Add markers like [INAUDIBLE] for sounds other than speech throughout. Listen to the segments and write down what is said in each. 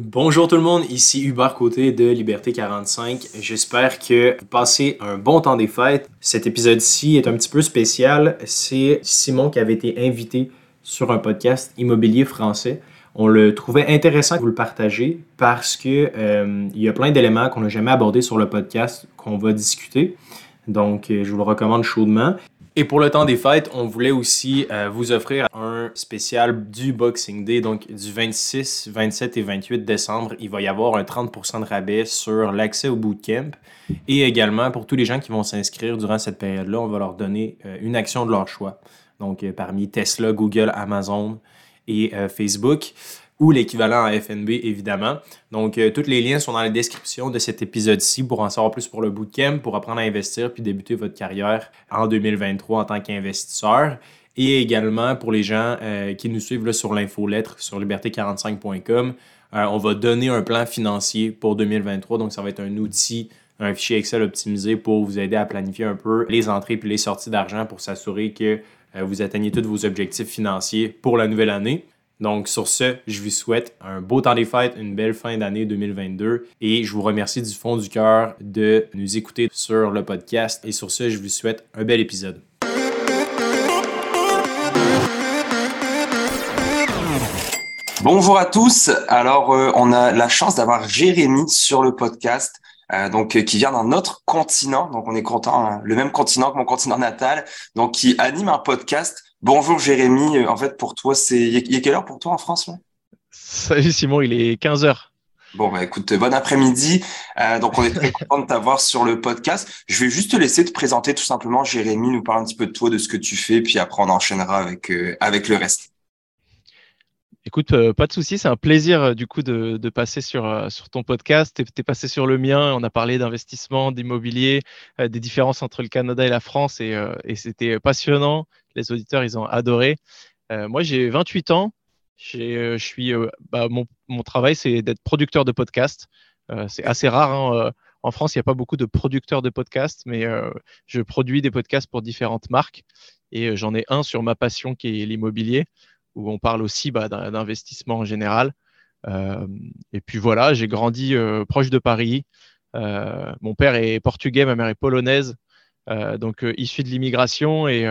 Bonjour tout le monde, ici Hubert Côté de Liberté 45. J'espère que vous passez un bon temps des fêtes. Cet épisode-ci est un petit peu spécial. C'est Simon qui avait été invité sur un podcast immobilier français. On le trouvait intéressant que vous le partagez parce que euh, il y a plein d'éléments qu'on n'a jamais abordés sur le podcast qu'on va discuter. Donc, euh, je vous le recommande chaudement. Et pour le temps des fêtes, on voulait aussi euh, vous offrir un spécial du Boxing Day, donc du 26, 27 et 28 décembre. Il va y avoir un 30% de rabais sur l'accès au bootcamp. Et également, pour tous les gens qui vont s'inscrire durant cette période-là, on va leur donner euh, une action de leur choix. Donc, euh, parmi Tesla, Google, Amazon et Facebook ou l'équivalent en FNB, évidemment. Donc, euh, tous les liens sont dans la description de cet épisode-ci pour en savoir plus pour le bootcamp, pour apprendre à investir puis débuter votre carrière en 2023 en tant qu'investisseur. Et également pour les gens euh, qui nous suivent là, sur l'infolettre sur liberté45.com, euh, on va donner un plan financier pour 2023. Donc, ça va être un outil, un fichier Excel optimisé pour vous aider à planifier un peu les entrées puis les sorties d'argent pour s'assurer que vous atteignez tous vos objectifs financiers pour la nouvelle année. Donc, sur ce, je vous souhaite un beau temps des fêtes, une belle fin d'année 2022 et je vous remercie du fond du cœur de nous écouter sur le podcast. Et sur ce, je vous souhaite un bel épisode. Bonjour à tous. Alors, euh, on a la chance d'avoir Jérémy sur le podcast. Euh, donc euh, qui vient d'un autre continent, donc on est content, hein, le même continent que mon continent natal, donc qui anime un podcast Bonjour Jérémy, euh, en fait pour toi, c'est il est quelle heure pour toi en France là? Salut Simon, il est 15h. Bon, bah écoute, bon après-midi. Euh, donc, on est très [LAUGHS] content de t'avoir sur le podcast. Je vais juste te laisser te présenter tout simplement, Jérémy, nous parler un petit peu de toi, de ce que tu fais, puis après, on enchaînera avec, euh, avec le reste. Écoute, pas de souci, c'est un plaisir du coup de, de passer sur, sur ton podcast. Tu es, passé sur le mien, on a parlé d'investissement, d'immobilier, des différences entre le Canada et la France, et, et c'était passionnant les auditeurs, ils ont adoré. Euh, moi, j'ai 28 ans. Euh, je suis, euh, bah, mon, travail, c'est d'être producteur de podcast. c'est assez rare. Hein, en France, il n'y a pas beaucoup de producteurs de podcasts, mais je produis des podcasts pour différentes marques. Et j'en ai un sur ma passion qui est l'immobilier, où on parle aussi bah, d'investissement en général. et puis voilà, j'ai grandi proche de Paris. mon père est portugais, ma mère est polonaise, donc issu de l'immigration. Et,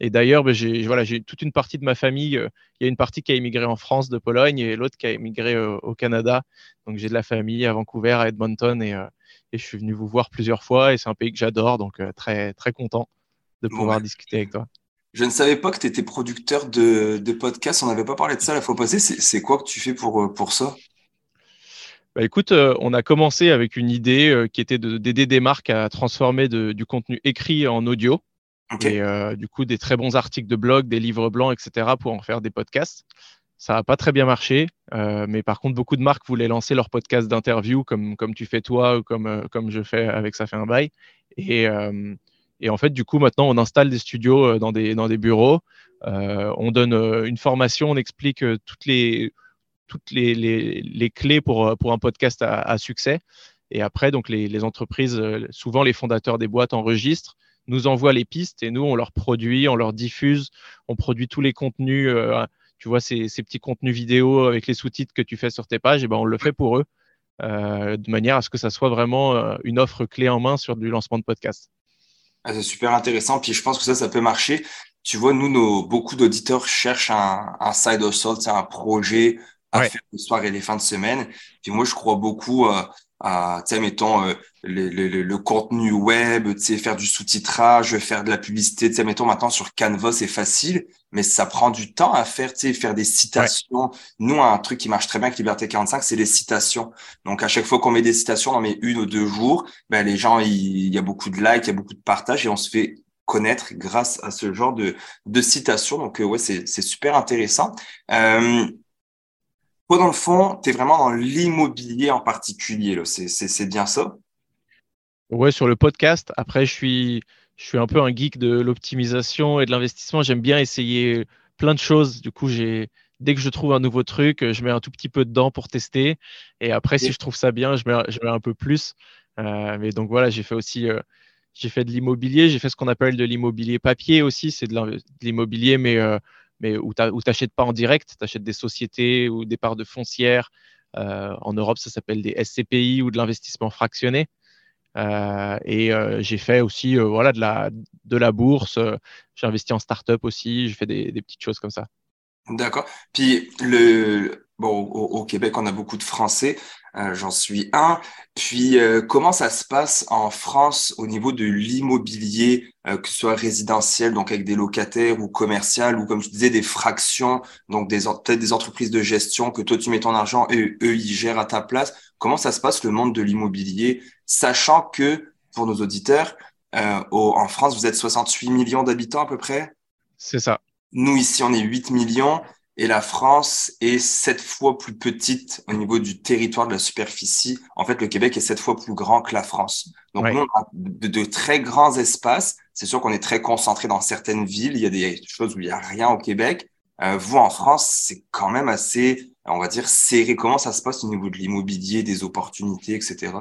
et d'ailleurs, ben, j'ai voilà, toute une partie de ma famille. Euh, il y a une partie qui a immigré en France de Pologne et l'autre qui a immigré euh, au Canada. Donc j'ai de la famille à Vancouver, à Edmonton et, euh, et je suis venu vous voir plusieurs fois et c'est un pays que j'adore. Donc très, très content de pouvoir discuter avec toi. Je ne savais pas que tu étais producteur de, de podcasts. On n'avait pas parlé de ça la fois passée. C'est quoi que tu fais pour, pour ça? Bah écoute, on a commencé avec une idée qui était d'aider des marques à transformer du contenu écrit en audio. Et euh, du coup, des très bons articles de blog, des livres blancs, etc. pour en faire des podcasts. Ça n'a pas très bien marché, euh, mais par contre, beaucoup de marques voulaient lancer leur podcast d'interview comme, comme tu fais toi ou comme, euh, comme je fais avec Ça fait un bail. Et, en fait, du coup, maintenant, on installe des studios dans des, dans des bureaux. on donne une formation, on explique toutes les, toutes les, les, les, clés pour, pour un podcast à, à succès. Et après, donc les, les, entreprises, souvent les fondateurs des boîtes enregistrent nous envoient les pistes et nous, on leur produit, on leur diffuse, on produit tous les contenus. Euh, tu vois, ces, petits contenus vidéo avec les sous-titres que tu fais sur tes pages, et ben on le fait pour eux, euh, de manière à ce que ça soit vraiment euh, une offre clé en main sur du lancement de podcast. Ah, c'est super intéressant. Puis je pense que ça, ça peut marcher. Tu vois, nous, nos, beaucoup d'auditeurs cherchent un, un side hustle, un projet à faire le soir et les fins de semaine. Puis moi, je crois beaucoup à, tu sais, mettons, euh, le, le, le, contenu web, tu sais, faire du sous-titrage, faire de la publicité, tu sais, mettons, maintenant, sur Canva, c'est facile, mais ça prend du temps à faire, tu sais, faire des citations. Nous, un truc qui marche très bien avec Liberté 45, c'est les citations. Donc, à chaque fois qu'on met des citations, on en met une ou deux jours, ben, les gens, il y a beaucoup de likes, il y a beaucoup de partages et on se fait connaître grâce à ce genre de, de citations. Donc, euh, ouais, c'est super intéressant. Euh, toi, dans le fond, tu es vraiment dans l'immobilier en particulier. C'est bien ça? Ouais, sur le podcast. Après, je suis, je suis un peu un geek de l'optimisation et de l'investissement. J'aime bien essayer plein de choses. Du coup, j'ai dès que je trouve un nouveau truc, je mets un tout petit peu dedans pour tester. Et après, si je trouve ça bien, je mets, je mets un peu plus. Euh, mais donc voilà, j'ai fait aussi euh, j'ai fait de l'immobilier. J'ai fait ce qu'on appelle de l'immobilier papier aussi. C'est de l'immobilier, mais euh, mais où tu n'achètes pas en direct, tu achètes des sociétés ou des parts de foncières en Europe, ça s'appelle des SCPI ou de l'investissement fractionné. et j'ai fait aussi voilà, de, la, de la bourse. j'ai investi en start-up aussi. J'ai fait des, des petites choses comme ça. D'accord. Puis le bon au, Québec, on a beaucoup de Français. Euh, j'en suis un. Puis euh, comment ça se passe en France au niveau de l'immobilier, euh, que ce soit résidentiel, donc avec des locataires ou commercial, ou comme tu disais des fractions, donc des peut-être des entreprises de gestion que toi tu mets ton argent et eux ils gèrent à ta place. Comment ça se passe le monde de l'immobilier, sachant que pour nos auditeurs, en France vous êtes 68 millions d'habitants à peu près? C'est ça. Nous, ici, on est 8 millions et la France est sept fois plus petite au niveau du territoire de la superficie. En fait, le Québec est sept fois plus grand que la France. Donc, nous, on a de, très grands espaces. C'est sûr qu'on est très concentré dans certaines villes. Il y a des choses où il n'y a rien au Québec. Euh, vous, en France, c'est quand même assez, on va dire, serré. Comment ça se passe au niveau de l'immobilier, des opportunités, etc.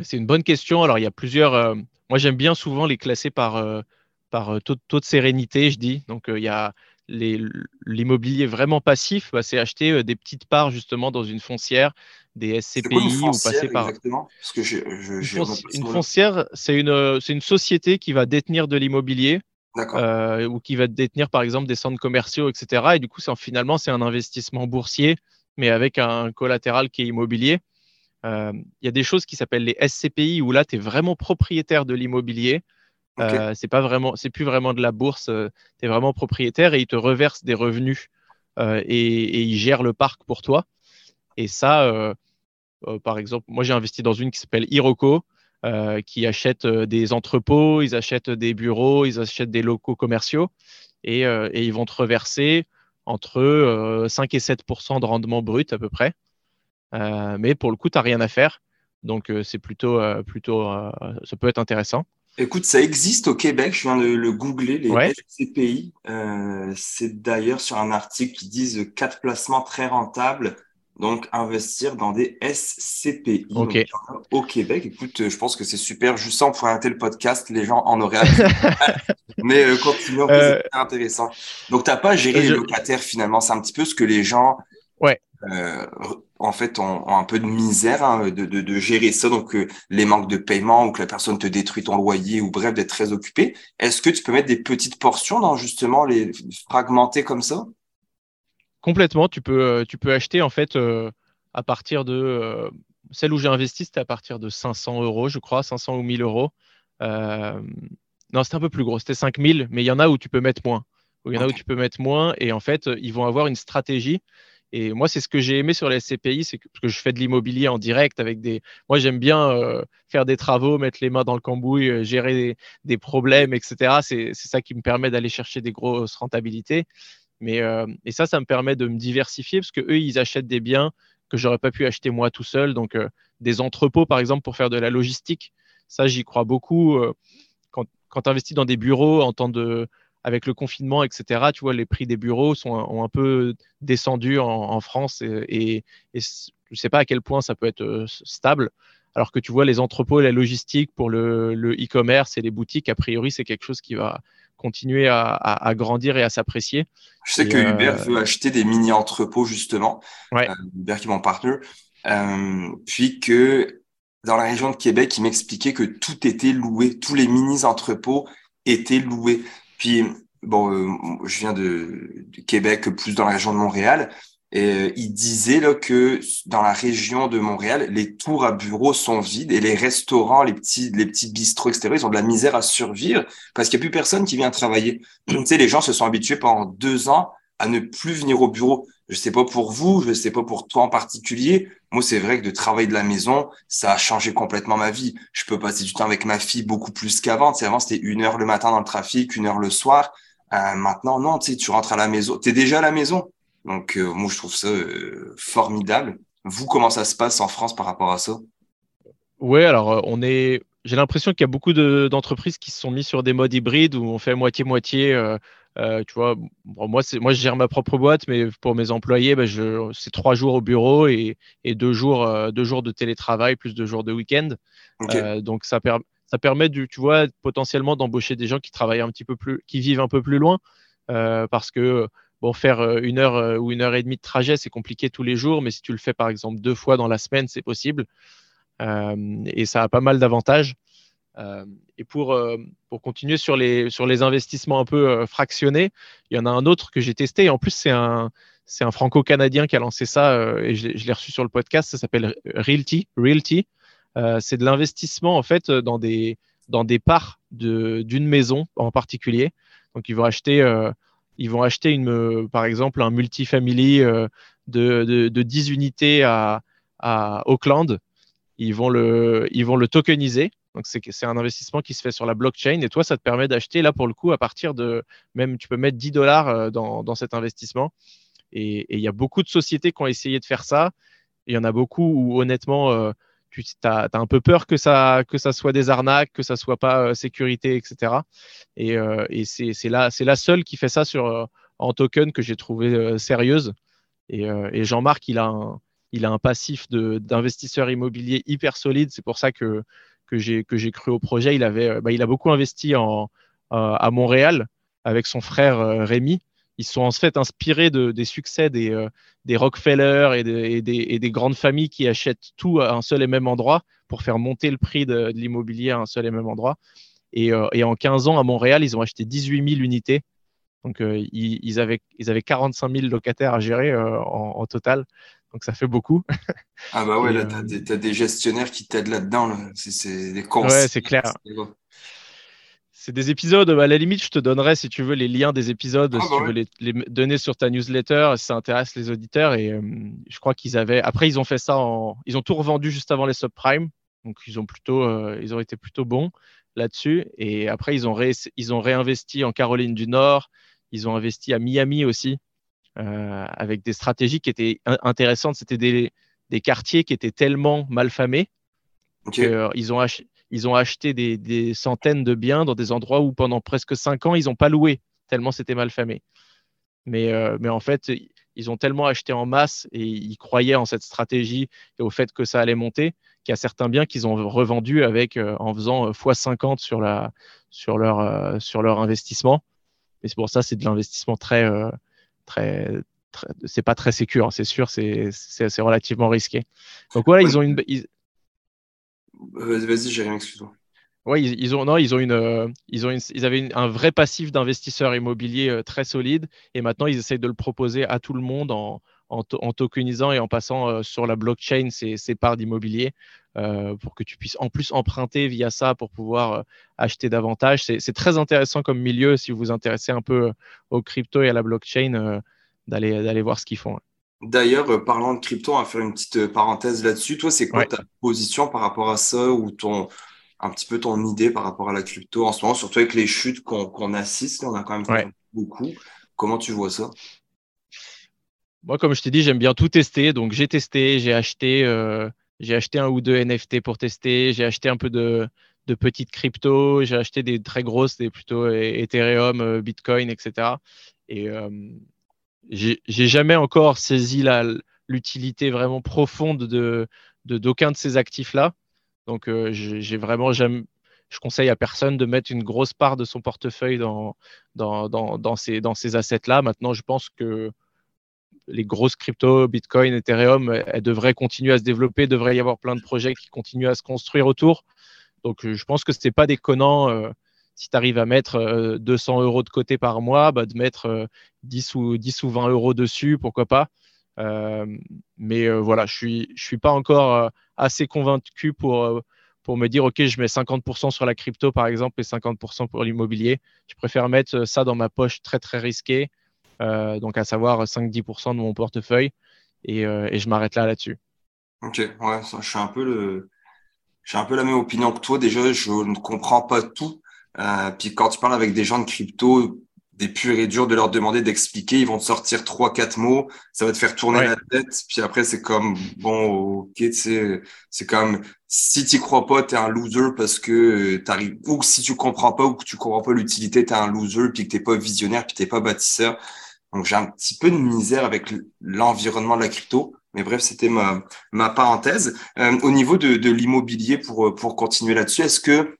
C'est une bonne question. Alors, il y a plusieurs. Euh, moi, j'aime bien souvent les classer par. Euh, par euh, taux, de sérénité, je dis. Donc, il y a l'immobilier vraiment passif, bah, c'est acheter euh, des petites parts justement dans une foncière, des SCPI ou passer par. Parce que une, foncière, c'est une, une société qui va détenir de l'immobilier. ou qui va détenir par exemple des centres commerciaux, etc. Et du coup, finalement, c'est un investissement boursier, mais avec un collatéral qui est immobilier. Il y a des choses qui s'appellent les SCPI, où là, tu es vraiment propriétaire de l'immobilier. Euh, c'est plus vraiment de la bourse. Euh, tu es vraiment propriétaire et ils te reversent des revenus euh, et, ils gèrent le parc pour toi. Et ça, par exemple, moi j'ai investi dans une qui s'appelle Iroko, qui achète des entrepôts, ils achètent des bureaux, ils achètent des locaux commerciaux et, et ils vont te reverser entre 5 et 7% de rendement brut à peu près. mais pour le coup, tu n'as rien à faire. Donc c'est plutôt, plutôt ça peut être intéressant. Écoute, ça existe au Québec, je viens de le googler, les SCPI. Euh, c'est d'ailleurs sur un article qui disent quatre placements très rentables, donc investir dans des SCPI au Québec. Écoute, je pense que c'est super. Juste ça, on pourrait arrêter le podcast, les gens en auraient [LAUGHS] Mais euh, continuons, euh... c'est intéressant. Donc, tu n'as pas géré les locataires finalement. C'est un petit peu ce que les gens ouais. Euh, en fait, ont, un peu de misère hein, de, de, gérer ça. Donc, euh, les manques de paiement ou que la personne te détruit ton loyer ou bref, d'être très occupé. Est-ce que tu peux mettre des petites portions dans justement les fragmenter comme ça? Complètement. Tu peux, euh, tu peux acheter en fait à partir de celle où j'ai investi, c'était à partir de 500 euros, je crois, 500 ou 1000 euros. non, c'était un peu plus gros, c'était 5000, mais il y en a où tu peux mettre moins. Il y en a où tu peux mettre moins et en fait, ils vont avoir une stratégie et moi, c'est ce que j'ai aimé sur les SCPI, c'est que, je fais de l'immobilier en direct avec des. Moi, j'aime bien euh, faire des travaux, mettre les mains dans le cambouis, euh, gérer des, problèmes, etc. C'est ça qui me permet d'aller chercher des grosses rentabilités. Mais euh, et ça, ça me permet de me diversifier parce que eux, ils achètent des biens que j'aurais pas pu acheter moi tout seul. Donc, des entrepôts, par exemple, pour faire de la logistique. Ça, j'y crois beaucoup. quand, quand tu investis dans des bureaux en temps de avec le confinement, etc., tu vois, les prix des bureaux sont, ont un peu descendu en, France et, je ne sais pas à quel point ça peut être euh, stable. Alors que tu vois, les entrepôts et la logistique pour le e-commerce et les boutiques, a priori, c'est quelque chose qui va continuer à, grandir et à s'apprécier. Je sais que Uber euh, veut acheter des mini-entrepôts, justement. Ouais. Euh, Uber qui est mon partenaire. puis que dans la région de Québec, il m'expliquait que tout était loué, tous les mini-entrepôts étaient loués. Puis, bon, euh, je viens de, Québec, plus dans la région de Montréal. Et euh, il disait là, que dans la région de Montréal, les tours à bureaux sont vides et les restaurants, les petits, les petits bistrots, etc., ils ont de la misère à survivre parce qu'il n'y a plus personne qui vient travailler. [CLEARS THROAT] tu sais, les gens se sont habitués pendant deux ans à ne plus venir au bureau. Je sais pas pour vous, je sais pas pour toi en particulier. Moi, c'est vrai que de travailler de la maison, ça a changé complètement ma vie. Je peux passer du temps avec ma fille beaucoup plus qu'avant. Tu sais, avant, c'était une heure le matin dans le trafic, une heure le soir. Euh, maintenant, non, tu tu rentres à la maison. Tu es déjà à la maison. Donc, euh, moi, je trouve ça euh, formidable. Vous, comment ça se passe en France par rapport à ça? Oui, alors, on est, j'ai l'impression qu'il y a beaucoup d'entreprises qui se sont mis sur des modes hybrides où on fait moitié-moitié. Euh, tu vois, moi, moi, je gère ma propre boîte, mais pour mes employés, bah, c'est trois jours au bureau et, deux, jours, euh, deux jours de télétravail plus deux jours de week-end. Euh, donc, ça, ça permet, tu vois, potentiellement d'embaucher des gens qui travaillent un petit peu plus, qui vivent un peu plus loin, parce que bon, faire une heure ou une heure et demie de trajet, c'est compliqué tous les jours, mais si tu le fais par exemple deux fois dans la semaine, c'est possible. et ça a pas mal d'avantages. et pour, pour continuer sur les, sur les investissements un peu fractionnés, il y en a un autre que j'ai testé. En plus, c'est un, c'est un franco-canadien qui a lancé ça et je, l'ai reçu sur le podcast. Ça s'appelle Realty. Realty. C'est de l'investissement en fait dans des, dans des parts d'une maison en particulier. Donc, ils vont acheter, euh, ils vont acheter une, euh, par exemple un multifamily euh, de, de, de, 10 unités à, à, Auckland. Ils vont le, ils vont le tokeniser. Donc, c'est un investissement qui se fait sur la blockchain. Et toi, ça te permet d'acheter, là, pour le coup, à partir de même, tu peux mettre 10 dollars dans, dans cet investissement. Et il y a beaucoup de sociétés qui ont essayé de faire ça. Il y en a beaucoup où, honnêtement, tu as, un peu peur que ça, que ça soit des arnaques, que ça soit pas euh, sécurité, etc. Et, euh, et c'est la, la seule qui fait ça sur, euh, en token que j'ai trouvé sérieuse. Et, Jean-Marc, il, a un, il a un passif d'investisseur immobilier hyper solide. C'est pour ça que, que j'ai cru au projet. Il, avait, bah, il a beaucoup investi en, à Montréal avec son frère Rémi ils sont en fait inspirés de, des succès des, euh, des Rockefeller et, des, des, grandes familles qui achètent tout à un seul et même endroit pour faire monter le prix de, l'immobilier à un seul et même endroit. Et, euh, et, en 15 ans, à Montréal, ils ont acheté 18 000 unités. Donc, euh, ils, avaient, ils avaient 45 000 locataires à gérer en, total. Donc, ça fait beaucoup. ah bah ouais, là, tu as, des gestionnaires qui t'aident là-dedans. C'est des cons. Ouais, c'est clair c'est des épisodes. À la limite, je te donnerai, si tu veux, les liens des épisodes, ah, si bah tu veux les, donner sur ta newsletter, si ça intéresse les auditeurs. Et euh, je crois qu'ils avaient. Après, ils ont fait ça en. Ils ont tout revendu juste avant les subprimes. Donc, ils ont plutôt, euh, ils ont été plutôt bons là-dessus. Et après, ils ont, ils ont réinvesti en Caroline du Nord. Ils ont investi à Miami aussi, euh, avec des stratégies qui étaient intéressantes. C'était des, des quartiers qui étaient tellement mal famés. ils ont acheté ils ont acheté des, centaines de biens dans des endroits où pendant presque cinq ans, ils n'ont pas loué, tellement c'était mal famé. Mais, euh, mais en fait, ils ont tellement acheté en masse et ils croyaient en cette stratégie et au fait que ça allait monter qu'il y a certains biens qu'ils ont revendus avec, euh, en faisant euh, x50 sur, la, sur, leur, sur leur investissement. Et c'est pour ça, c'est de l'investissement très, très, c'est pas très sécur, hein, c'est sûr, c'est relativement risqué. Donc voilà, ils ont une, Vas-y, Jérémy, excuse-moi. Oui, ils, ont non, ils ont une, euh, ils ont ils avaient un vrai passif d'investisseurs immobiliers euh, très solide et maintenant ils essayent de le proposer à tout le monde en, en, tokenisant et en passant euh, sur la blockchain ces, ces parts d'immobilier pour que tu puisses en plus emprunter via ça pour pouvoir acheter davantage. C'est très intéressant comme milieu si vous vous intéressez un peu aux crypto et à la blockchain d'aller d'aller voir ce qu'ils font. D'ailleurs, euh, parlant de crypto, on va faire une petite euh, parenthèse là-dessus. Toi, c'est quoi ta position par rapport à ça ou ton, un petit peu ton idée par rapport à la crypto en ce moment, surtout avec les chutes qu'on assiste, on a quand même beaucoup. Comment tu vois ça? Moi, comme je t'ai dit, j'aime bien tout tester. Donc, j'ai testé, j'ai acheté, euh, j'ai acheté un ou deux NFT pour tester, j'ai acheté un peu de, de petites cryptos, j'ai acheté des très grosses, des plutôt Ethereum, Bitcoin, etc. Et, j'ai jamais encore saisi l'utilité vraiment profonde de d'aucun de, ces actifs-là. Donc, euh, j'ai vraiment. Je conseille à personne de mettre une grosse part de son portefeuille dans, dans, ces, dans ces assets-là. Maintenant, je pense que les grosses cryptos, Bitcoin, Ethereum, elles devraient continuer à se développer. Devrait y avoir plein de projets qui continuent à se construire autour. Donc, je pense que ce n'est pas déconnant. Euh, si tu arrives à mettre 200 euh, euros de côté par mois, bah, de mettre 10 euh, ou, 10 ou 20 euros dessus, pourquoi pas. Euh, mais voilà, je ne suis, je suis pas encore assez convaincu pour, pour me dire, OK, je mets 50% sur la crypto, par exemple, et 50% pour l'immobilier. Je préfère mettre ça dans ma poche très, très risquée, donc à savoir 5-10% de mon portefeuille, et, et je m'arrête là là-dessus. Ok, ouais, je suis un peu le, j'ai un peu la même opinion que toi. Déjà, je ne comprends pas tout. Euh, puis quand tu parles avec des gens de crypto, des purs et durs, de leur demander d'expliquer, ils vont te sortir trois, quatre mots, ça va te faire tourner la tête. Puis après, c'est comme, bon, ok, c'est comme, si tu crois pas, t'es un loser parce que t'arrives, ou si tu comprends pas ou que tu comprends pas l'utilité, t'es un loser, puis que t'es pas visionnaire, puis t'es pas bâtisseur. Donc j'ai un petit peu de misère avec l'environnement de la crypto. Mais bref, c'était ma, ma parenthèse. Euh, au niveau de, de l'immobilier, pour, pour continuer là-dessus, est-ce que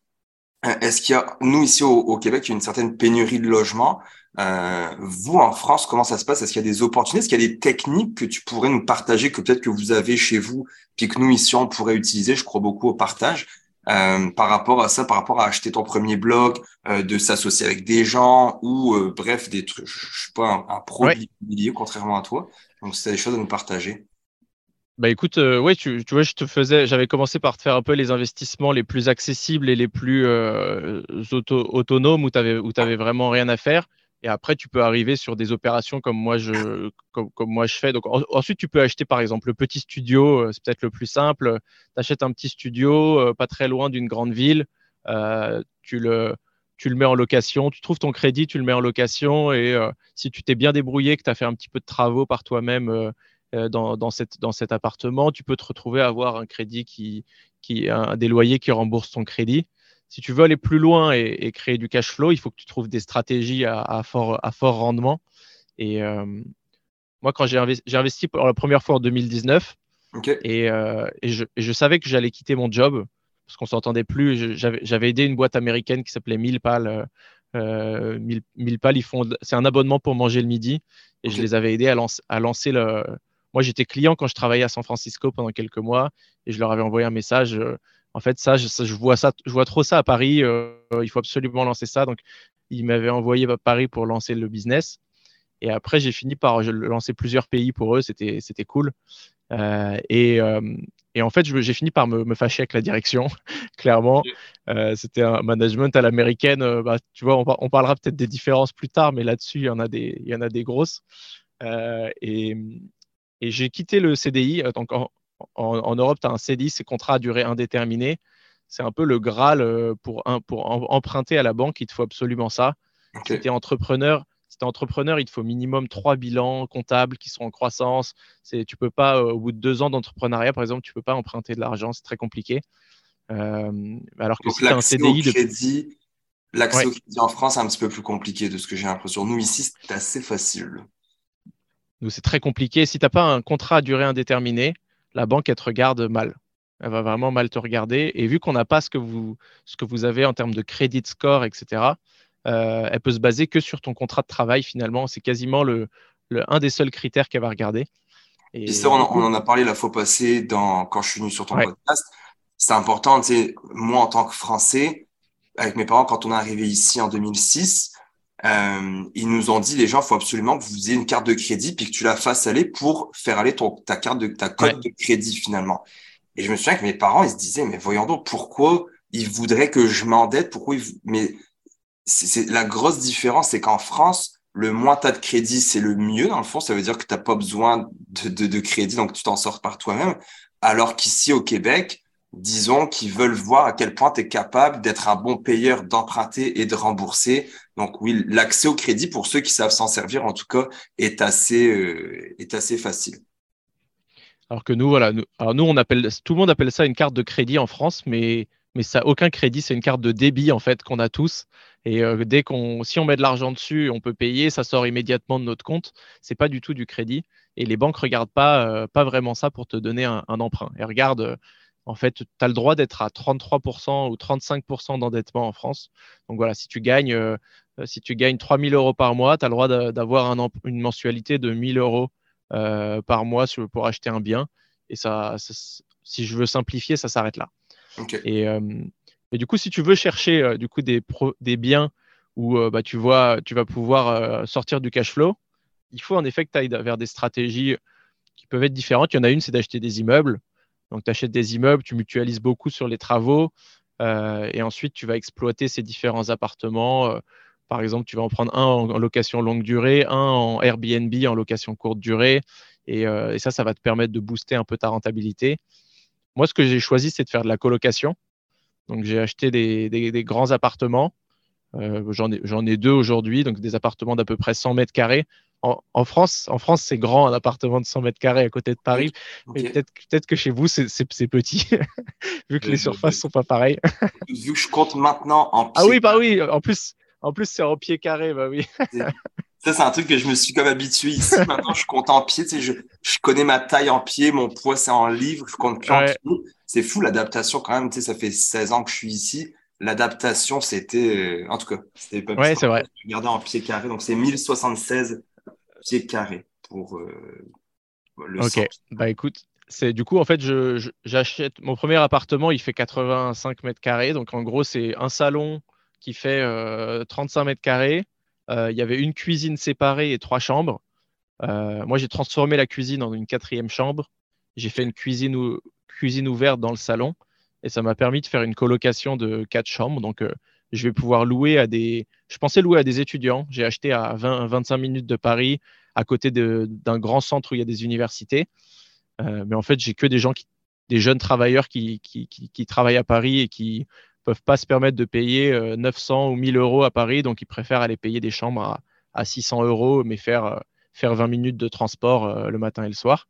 est-ce qu'il y a, nous ici au, Québec, il y a une certaine pénurie de logements? Euh, vous, en France, comment ça se passe? Est-ce qu'il y a des opportunités Est-ce qu'il y a des techniques que tu pourrais nous partager, que peut-être que vous avez chez vous, puis que nous, ici, on pourrait utiliser? Je crois beaucoup au partage. Euh, par rapport à ça, par rapport à acheter ton premier blog, euh, de s'associer avec des gens ou euh, bref, des trucs, je suis pas un, pro immobilier contrairement à toi. Donc, c'est des choses à nous partager. Bah écoute, ouais, tu, vois, je te faisais, j'avais commencé par te faire un peu les investissements les plus accessibles et les plus autonomes où tu avais, où avais vraiment rien à faire. Et après, tu peux arriver sur des opérations comme moi je, comme, moi je fais. Donc, ensuite, tu peux acheter par exemple le petit studio, euh, c'est peut-être le plus simple. Tu achètes un petit studio euh, pas très loin d'une grande ville. Euh, tu, le, tu le mets en location, tu trouves ton crédit, tu le mets en location. Et si tu t'es bien débrouillé, que tu as fait un petit peu de travaux par toi-même dans, dans, cette, dans cet appartement, tu peux te retrouver à avoir un crédit qui, qui un, des loyers qui remboursent ton crédit si tu veux aller plus loin et, créer du cash flow, il faut que tu trouves des stratégies à, fort, rendement. Et euh, moi, quand j'ai investi, pour la première fois en 2019, euh, et, je, savais que j'allais quitter mon job parce qu'on s'entendait plus. J'avais aidé une boîte américaine qui s'appelait Millpal. Euh, Millpal, ils font, c'est un abonnement pour manger le midi, et je les avais aidés à, à lancer le. Moi, j'étais client quand je travaillais à San Francisco pendant quelques mois, et je leur avais envoyé un message en fait, ça, je, vois ça, je vois trop ça à Paris. Euh, il faut absolument lancer ça. Donc, il m'avait envoyé à Paris pour lancer le business. Et après, j'ai fini par lancer plusieurs pays pour eux. C'était, c'était cool. Euh, et, euh, et, en fait, j'ai fini par me, me, fâcher avec la direction, [LAUGHS] clairement. c'était un management à l'américaine. Bah, tu vois, on, parlera peut-être des différences plus tard, mais là-dessus, il y en a des, il y en a des grosses. et, et j'ai quitté le CDI. Donc, en, en, Europe, tu as un CDI, c'est contrat à durée indéterminée. C'est un peu le Graal euh, pour, pour emprunter à la banque, il te faut absolument ça. Si tu es entrepreneur, entrepreneur, il te faut minimum trois bilans comptables qui sont en croissance. C'est, tu peux pas, euh, au bout de deux ans d'entrepreneuriat, par exemple, tu peux pas emprunter de l'argent, c'est très compliqué. Euh, alors que si tu un CDI crédit, L'accès au crédit en France, c'est un petit peu plus compliqué de ce que j'ai l'impression. Nous, ici, c'est assez facile. Nous, c'est très compliqué. Si tu n'as pas un contrat à durée indéterminée, la banque, elle te regarde mal. Elle va vraiment mal te regarder. Et vu qu'on n'a pas ce que, vous, ce que vous avez en termes de crédit score, etc., euh, elle peut se baser que sur ton contrat de travail finalement. C'est quasiment le, un des seuls critères qu'elle va regarder. Et, ça, on, en a parlé la fois passée dans, quand je suis venu sur ton podcast. C'est important, moi en tant que Français, avec mes parents, quand on est arrivé ici en 2006, euh, ils nous ont dit les gens, faut absolument que vous ayez une carte de crédit puis que tu la fasses aller pour faire aller ton, ta carte de ta code de crédit finalement. Et je me souviens que mes parents, ils se disaient, mais voyons donc, pourquoi ils voudraient que je m'endette? Pourquoi ils... Mais c'est la grosse différence, c'est qu'en France, le moins tu as de crédit, c'est le mieux. Dans le fond, ça veut dire que tu n'as pas besoin de, de, de, crédit, donc tu t'en sors par toi-même. Alors qu'ici, au Québec, disons, qu'ils veulent voir à quel point tu es capable d'être un bon payeur, d'emprunter et de rembourser. Donc oui, l'accès au crédit, pour ceux qui savent s'en servir, en tout cas, est assez, euh, facile. Alors que nous, voilà, alors on appelle, tout le monde appelle ça une carte de crédit en France, mais, mais ça, aucun crédit, c'est une carte de débit en fait qu'on a tous. Et euh, dès qu'on, si on met de l'argent dessus, on peut payer, ça sort immédiatement de notre compte. C'est pas du tout du crédit. Et les banques regardent pas, euh, vraiment ça pour te donner un, un emprunt. Elles regardent en fait, tu as le droit d'être à 33% ou 35% d'endettement en France. Donc voilà, si tu gagnes, euh, si tu gagnes 3 000 euros par mois, tu as le droit d'avoir une mensualité de 1 000 euros euh, par mois pour acheter un bien. Et ça, si je veux simplifier, ça s'arrête là. Euh, et, du coup, si tu veux chercher du coup, des, des biens où bah, tu, vois, tu vas pouvoir sortir du cash flow, il faut en effet que tu ailles vers des stratégies qui peuvent être différentes. Il y en a une, c'est d'acheter des immeubles. Donc, tu achètes des immeubles, tu mutualises beaucoup sur les travaux euh, et ensuite, tu vas exploiter ces différents appartements. Euh, par exemple, tu vas en prendre un en, location longue durée, un en Airbnb en location courte durée. Euh, et, ça, ça va te permettre de booster un peu ta rentabilité. Moi, ce que j'ai choisi, c'est de faire de la colocation. Donc, j'ai acheté des, grands appartements. J'en ai, ai, deux aujourd'hui, donc des appartements d'à peu près 100 mètres carrés en, France, en France, c'est grand, un appartement de 100 mètres carrés à côté de Paris. Mais peut-être que chez vous, c'est petit, [LAUGHS] vu que les surfaces ne sont pas pareilles. [LAUGHS] vu que je compte maintenant en pied. Ah oui, bah oui, en plus, en plus c'est en pied carré, bah oui. [LAUGHS] Ça, c'est un truc que je me suis comme habitué ici. Maintenant, je compte en pied. Tu sais, je, je, connais ma taille en pied, mon poids, c'est en livre. Je compte plus en pied. C'est fou l'adaptation quand même. Tu sais, ça fait 16 ans que je suis ici. L'adaptation, c'était, en tout cas, c'était pas Ouais, c'est vrai. Regardez en pieds carrés, donc c'est 1076 pieds carrés pour le Ok, bah écoute, c'est du coup, en fait, j'achète mon premier appartement, il fait 85 mètres carrés. Donc, en gros, c'est un salon qui fait 35 euh, mètres carrés. Euh, il y avait une cuisine séparée et trois chambres. Euh, moi, j'ai transformé la cuisine en une quatrième chambre. J'ai fait une cuisine, cuisine ouverte dans le salon et ça m'a permis de faire une colocation de quatre chambres. Donc, je vais pouvoir louer à des. Je pensais louer à des étudiants. J'ai acheté à 20, 25 minutes de Paris, à côté d'un grand centre où il y a des universités. mais en fait, j'ai que des gens qui, des jeunes travailleurs qui, travaillent à Paris et qui peuvent pas se permettre de payer 900 ou 1000 euros à Paris, donc ils préfèrent aller payer des chambres à, 600 euros, mais faire, euh, faire 20 minutes de transport euh, le matin et le soir.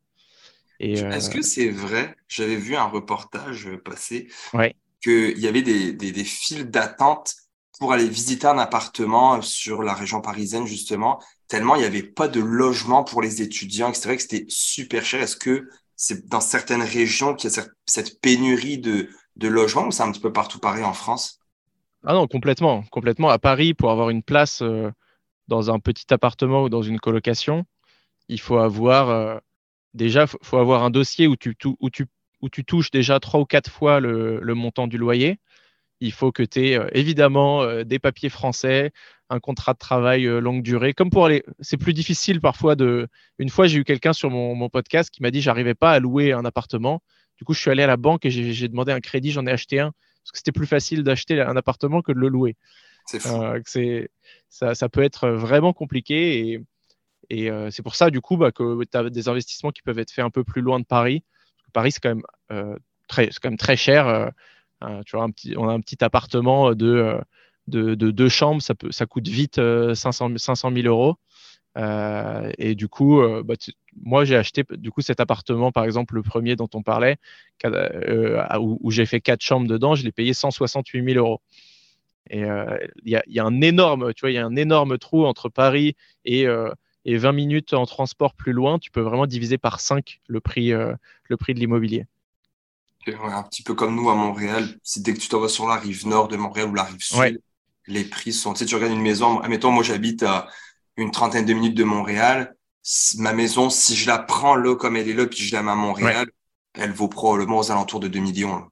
Est-ce que euh, c'est vrai J'avais vu un reportage passé ouais. qu'il y avait des, des, des files d'attente pour aller visiter un appartement sur la région parisienne, justement, tellement il n'y avait pas de logement pour les étudiants, etc., que c'était super cher. Est-ce que c'est dans certaines régions qu'il y a cette pénurie de, de logement ou c'est un petit peu partout pareil en France? Ah non, complètement. Complètement. À Paris, pour avoir une place euh, dans un petit appartement ou dans une colocation, il faut avoir euh, déjà faut avoir un dossier où tu, où tu, où tu touches déjà trois ou quatre fois le, montant du loyer. Il faut que tu aies euh, évidemment des papiers français, un contrat de travail longue durée. Comme pour aller, c'est plus difficile parfois de. Une fois, j'ai eu quelqu'un sur mon, mon podcast qui m'a dit j'arrivais pas à louer un appartement du coup, je suis allé à la banque et j'ai demandé un crédit, j'en ai acheté un, parce que c'était plus facile d'acheter un appartement que de le louer. C'est euh, ça, ça, peut être vraiment compliqué et, et euh, c'est pour ça, du coup, bah, que tu as des investissements qui peuvent être faits un peu plus loin de Paris. Paris, c'est quand, même, euh, très, quand même très cher. tu vois, on a un petit appartement de, de, deux chambres, ça, coûte vite 500, 500 000 euros. Euh, et du coup, euh, bah, moi, j'ai acheté du coup cet appartement, par exemple, le premier dont on parlait, euh, où, j'ai fait quatre chambres dedans, je l'ai payé 168 000 euros. Et il y, a un énorme, tu vois, il y a un énorme trou entre Paris et, et 20 minutes en transport plus loin. Tu peux vraiment diviser par 5 le prix, le prix de l'immobilier. un petit peu comme nous à Montréal. Dès que tu t'en vas sur la rive nord de Montréal ou la rive sud, les prix sont. Tu sais, tu regardes une maison. Admettons, moi, j'habite à une trentaine de minutes de Montréal. Ma maison, si je la prends là comme elle est là, puis je la mets à Montréal, elle vaut probablement aux alentours de 2 millions.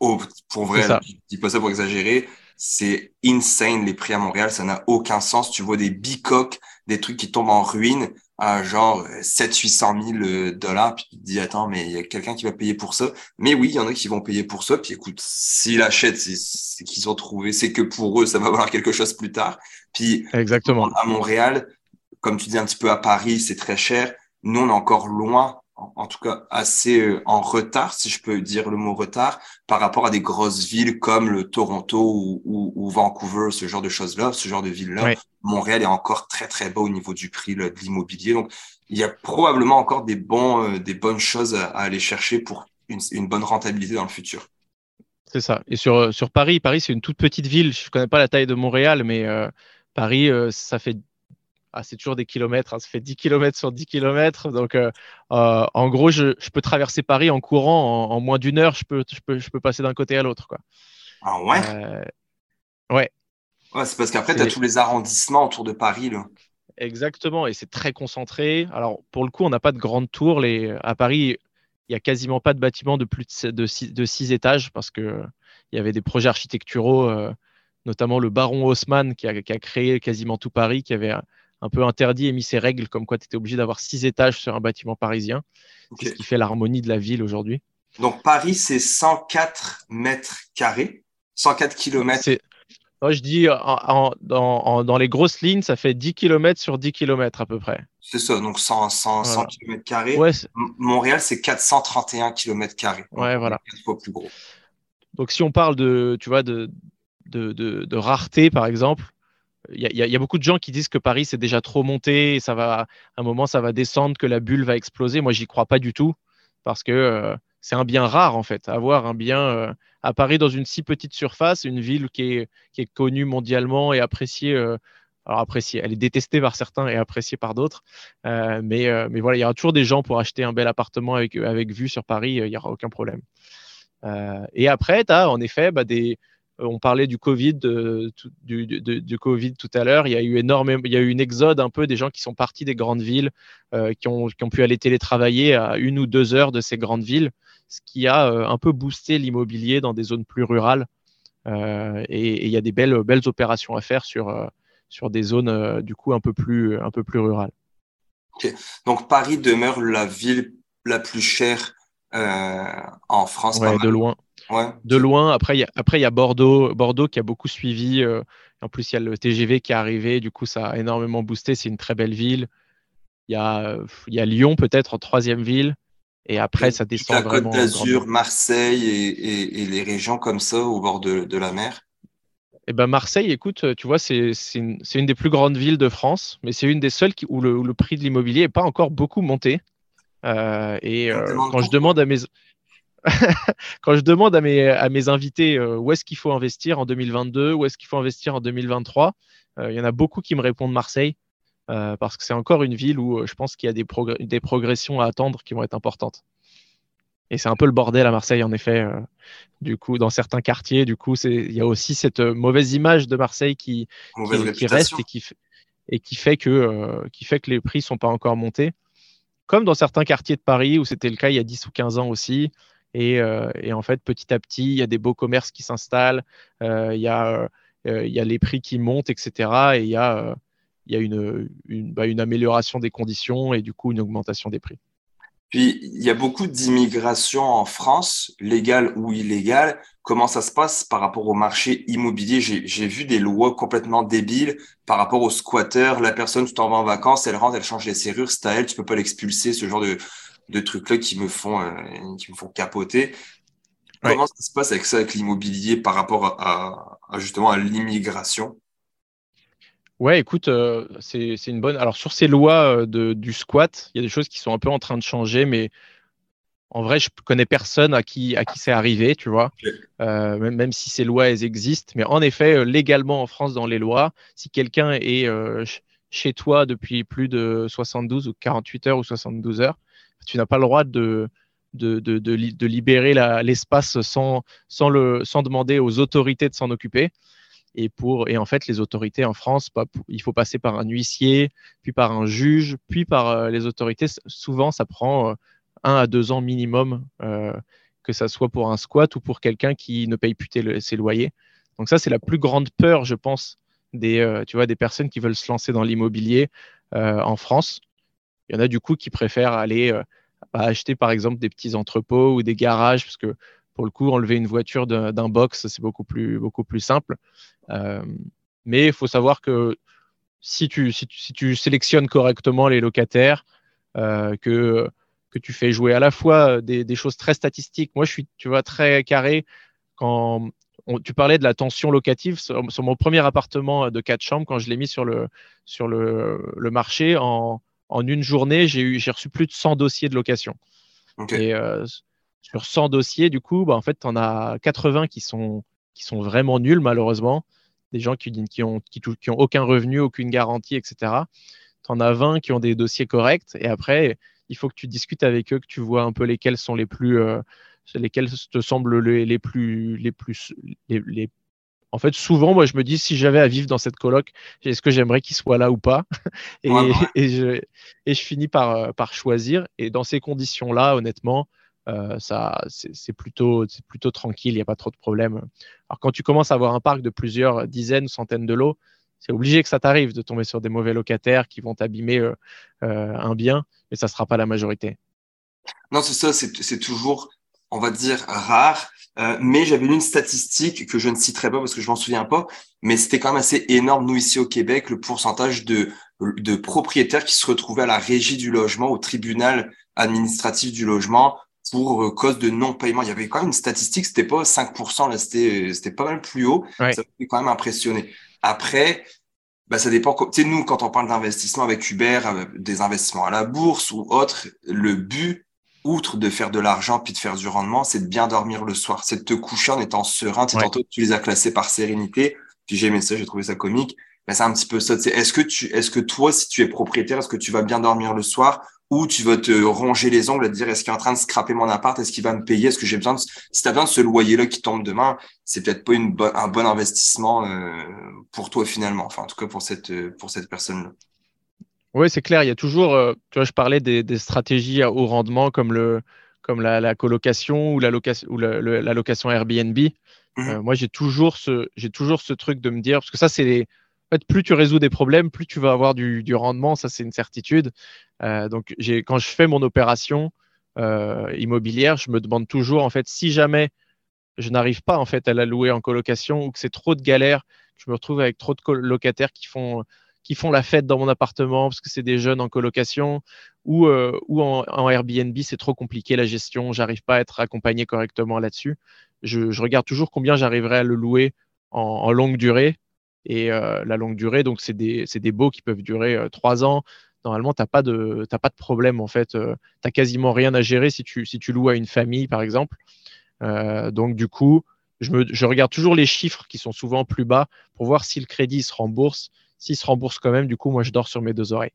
Oh, pour vrai, je dis pas ça pour exagérer. C'est insane les prix à Montréal, ça n'a aucun sens. Tu vois des bicoques, des trucs qui tombent en ruine à genre 700-800 000 dollars. Puis tu te dis, attends, mais il y a quelqu'un qui va payer pour ça. Mais oui, il y en a qui vont payer pour ça. Puis écoute, s'ils achètent, c'est qu'ils ont trouvé, c'est que pour eux, ça va valoir quelque chose plus tard. Puis Exactement. à Montréal, comme tu dis un petit peu à Paris, c'est très cher. Nous, on est encore loin en tout cas assez euh, en retard, si je peux dire le mot retard, par rapport à des grosses villes comme le Toronto ou, Vancouver, ce genre de choses-là, ce genre de villes-là. Montréal est encore très très bas au niveau du prix de l'immobilier. Donc, il y a probablement encore des bons, euh, des bonnes choses à, aller chercher pour une, bonne rentabilité dans le futur. C'est ça. Et sur, sur Paris, Paris c'est une toute petite ville. Je ne connais pas la taille de Montréal, mais euh, Paris, ça fait ah, c'est toujours des kilomètres, hein. ça fait 10 kilomètres sur 10 kilomètres. Donc, euh, euh, en gros, je, peux traverser Paris en courant en, moins d'une heure, je peux, je, peux, je peux passer d'un côté à l'autre. Quoi. Ah ouais? Euh, Ouais. Ouais, c'est parce qu'après, tu as tous les arrondissements autour de Paris. Là. Exactement, et c'est très concentré. Alors, pour le coup, on n'a pas de grandes tours. Les... À Paris, il n'y a quasiment pas de bâtiments de plus de 6 de six, étages parce qu'il y avait des projets architecturaux, notamment le baron Haussmann qui a, qui a, créé quasiment tout Paris, qui avait un peu interdit et mis ses règles comme quoi tu étais obligé d'avoir six étages sur un bâtiment parisien. C'est ce qui fait l'harmonie de la ville aujourd'hui. Donc Paris, c'est 104 mètres carrés, 104 kilomètres. Moi, je dis dans, les grosses lignes, ça fait 10 km sur 10 km à peu près. C'est ça, donc 100, 100, km carrés. Montréal, c'est 431 km carrés. Ouais, voilà. Quatre fois plus gros. Donc si on parle de, tu vois, de, de, de rareté, par exemple, il y, a beaucoup de gens qui disent que Paris c'est déjà trop monté, et ça va, à un moment ça va descendre, que la bulle va exploser. Moi, j'y crois pas du tout parce que euh, c'est un bien rare en fait. Avoir un bien euh, à Paris dans une si petite surface, une ville qui est, qui est connue mondialement et appréciée. Euh, alors appréciée, elle est détestée par certains et appréciée par d'autres. mais, mais voilà, il y aura toujours des gens pour acheter un bel appartement avec, avec vue sur Paris, il n'y aura aucun problème. et après, tu as en effet bah, des, on parlait du Covid, du, Covid tout à l'heure. Il y a eu énormément, une exode un peu des gens qui sont partis des grandes villes, qui, ont, qui, ont, pu aller télétravailler à une ou deux heures de ces grandes villes, ce qui a un peu boosté l'immobilier dans des zones plus rurales. et, il y a des belles, opérations à faire sur, des zones du coup un peu plus, rurales. Donc Paris demeure la ville la plus chère euh, en France. Ouais, de loin. De loin. Après, il y a, après, y a Bordeaux, Bordeaux qui a beaucoup suivi. Euh, en plus, il y a le TGV qui est arrivé. Du coup, ça a énormément boosté. C'est une très belle ville. Il y a, y a Lyon peut-être en troisième ville. Et après, ça descend la. Côte d'Azur, Marseille et, et, les régions comme ça au bord de, de la mer. Eh ben Marseille, écoute, tu vois, c'est une, une, des plus grandes villes de France, mais c'est une des seules qui, où, le, où, le, prix de l'immobilier n'est pas encore beaucoup monté. Euh, et euh, quand je demande à mes [LAUGHS] quand je demande à mes, à mes invités euh, où est-ce qu'il faut investir en 2022, où est-ce qu'il faut investir en 2023, il y en a beaucoup qui me répondent Marseille, parce que c'est encore une ville où je pense qu'il y a des, des, progressions à attendre qui vont être importantes. Et c'est un peu le bordel à Marseille, en effet. du coup, dans certains quartiers, du coup, il y a aussi cette mauvaise image de Marseille qui, qui, reste et qui, et qui fait que, qui fait que les prix sont pas encore montés comme dans certains quartiers de Paris où c'était le cas il y a 10 ou 15 ans aussi. Et, euh, en fait, petit à petit, il y a des beaux commerces qui s'installent, euh, il, y a, euh, il y a les prix qui montent, etc. Et il y a, bah, une amélioration des conditions et du coup une augmentation des prix. Puis, il y a beaucoup d'immigration en France, légale ou illégale. Comment ça se passe par rapport au marché immobilier? J'ai vu des lois complètement débiles par rapport aux squatteurs. La personne, tu t'en vas en vacances, elle rentre, elle change les serrures, c'est à elle, tu peux pas l'expulser. Ce genre de, de trucs-là qui me font euh, qui me font capoter. Comment ça se passe avec ça, avec l'immobilier par rapport à justement à l'immigration? Ouais, écoute, euh, c'est une bonne. Alors, sur ces lois euh, de, du squat, il y a des choses qui sont un peu en train de changer, mais en vrai, je connais personne à qui, à qui c'est arrivé, tu vois, euh, même, même, si ces lois, elles existent. Mais en effet, légalement en France, dans les lois, si quelqu'un est chez toi depuis plus de 72 ou 48 heures ou 72 heures, tu n'as pas le droit de, de, de, de libérer l'espace sans, sans, le, sans demander aux autorités de s'en occuper. Et, pour, et en fait, les autorités en France, il faut passer par un huissier, puis par un juge, puis par euh, les autorités. Souvent, ça prend euh, un à deux ans minimum, euh, que ça soit pour un squat ou pour quelqu'un qui ne paye plus ses loyers. Donc ça, c'est la plus grande peur, je pense, des, tu vois, des personnes qui veulent se lancer dans l'immobilier en France. Il y en a du coup qui préfèrent aller acheter, par exemple, des petits entrepôts ou des garages, parce que pour le coup, enlever une voiture d'un box, c'est beaucoup plus, beaucoup plus simple. Euh, mais il faut savoir que si tu, si tu, sélectionnes correctement les locataires, euh, que, que tu fais jouer à la fois des, des, choses très statistiques. Moi, je suis, tu vois, très carré quand tu parlais de la tension locative sur, mon premier appartement de quatre chambres quand je l'ai mis sur le, sur le, le marché en, en, une journée, j'ai reçu plus de 100 dossiers de location. Et euh, sur 100 dossiers, du coup, bah, en fait, tu en as 80 qui sont, qui sont vraiment nuls, malheureusement. Des gens qui, qui, ont, qui, qui ont aucun revenu, aucune garantie, etc. Tu en as 20 qui ont des dossiers corrects. Et après, il faut que tu discutes avec eux, que tu vois un peu lesquels sont les plus. Euh, lesquels te semblent les, les plus. Les plus les, En fait, souvent, moi, je me dis, si j'avais à vivre dans cette coloc, est-ce que j'aimerais qu'il soit là ou pas? Et, et, je, et, je, finis par, euh, par choisir. Et dans ces conditions-là, honnêtement, euh, ça, c'est plutôt, plutôt tranquille, il n'y a pas trop de problèmes. Alors quand tu commences à avoir un parc de plusieurs dizaines, centaines de lots, c'est obligé que ça t'arrive de tomber sur des mauvais locataires qui vont t'abîmer euh, euh, un bien, mais ça ne sera pas la majorité. Non, c'est ça, c'est toujours, on va dire, rare. mais j'avais lu une statistique que je ne citerai pas parce que je m'en souviens pas, mais c'était quand même assez énorme, nous, ici au Québec, le pourcentage de, de propriétaires qui se retrouvaient à la régie du logement, au tribunal administratif du logement, pour euh, cause de non-paiement. Il y avait quand même une statistique, c'était pas 5%, là, c'était, c'était pas mal plus haut. Ça m'a quand même impressionné. Après, bah, ça dépend. Tu sais, nous, quand on parle d'investissement avec Uber, euh, des investissements à la bourse ou autre, le but, outre de faire de l'argent puis de faire du rendement, c'est de bien dormir le soir. C'est de te coucher en étant serein. Tu tantôt, tu les as classés par sérénité. Puis j'ai aimé ça, j'ai trouvé ça comique. Mais c'est un petit peu ça. Est-ce que tu, est-ce que toi, si tu es propriétaire, est-ce que tu vas bien dormir le soir? Ou tu vas te ronger les ongles à te dire est-ce qu'il est en train de scraper mon appart, est-ce qu'il va me payer, est-ce que j'ai besoin de... Si tu as besoin de ce loyer-là qui tombe demain, c'est peut-être pas une un bon investissement euh, pour toi finalement, enfin en tout cas pour cette, pour cette personne-là. Oui, c'est clair, il y a toujours, euh, tu vois, je parlais des, des stratégies au rendement comme, le, comme la, la colocation ou la, location, ou la location Airbnb. Mmh. Euh, moi, j'ai toujours, ce, toujours ce truc de me dire, parce que ça, c'est les, plus tu résous des problèmes, plus tu vas avoir du, rendement. Ça, c'est une certitude. Euh, donc, quand je fais mon opération euh, immobilière, je me demande toujours, en fait, si jamais je n'arrive pas en fait à la louer en colocation ou que c'est trop de galères, je me retrouve avec trop de locataires qui font la fête dans mon appartement parce que c'est des jeunes en colocation ou, euh, en, Airbnb, c'est trop compliqué la gestion, j'arrive pas à être accompagné correctement là-dessus. Je, regarde toujours combien j'arriverai à le louer en longue durée et euh, la longue durée, donc c'est des, des baux qui peuvent durer euh, trois ans. Normalement, tu n'as pas, de, pas de problème en fait. Euh, tu n'as quasiment rien à gérer si tu, si tu loues à une famille, par exemple. donc, du coup, je, me, je, regarde toujours les chiffres qui sont souvent plus bas pour voir si le crédit se rembourse. S'il se rembourse quand même, du coup, moi, je dors sur mes deux oreilles.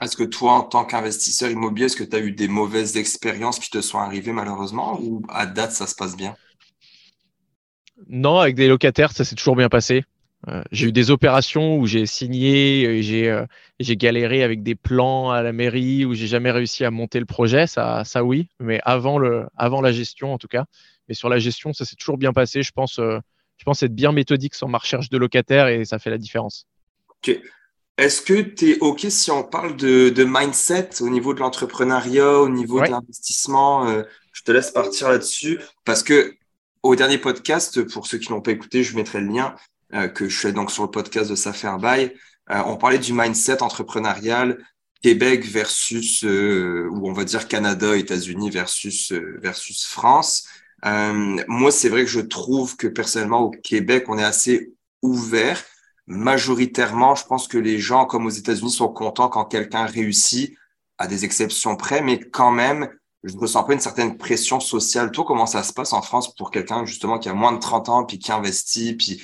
Est-ce que toi, en tant qu'investisseur immobilier, est-ce que tu as eu des mauvaises expériences qui te sont arrivées malheureusement ou à date, ça se passe bien? Non, avec des locataires, ça s'est toujours bien passé. Euh, j'ai eu des opérations où j'ai signé et j'ai euh, galéré avec des plans à la mairie où j'ai jamais réussi à monter le projet, ça, ça oui, mais avant, le, avant la gestion en tout cas. Mais sur la gestion, ça s'est toujours bien passé. Je pense, euh, je pense être bien méthodique sur ma recherche de locataires et ça fait la différence. Est-ce que tu es OK si on parle de, de mindset au niveau de l'entrepreneuriat, au niveau de l'investissement Je te laisse partir là-dessus parce que au dernier podcast, pour ceux qui n'ont pas écouté, je mettrai le lien. Euh, que je fais donc sur le podcast de Safer Bay. Euh, on parlait du mindset entrepreneurial Québec versus, euh, ou on va dire Canada, États-Unis versus, versus France. moi, c'est vrai que je trouve que personnellement, au Québec, on est assez ouvert. Majoritairement, je pense que les gens, comme aux États-Unis, sont contents quand quelqu'un réussit, à des exceptions près, mais quand même, je ne ressens pas une certaine pression sociale. Toi, comment ça se passe en France pour quelqu'un justement qui a moins de 30 ans, puis qui investit, puis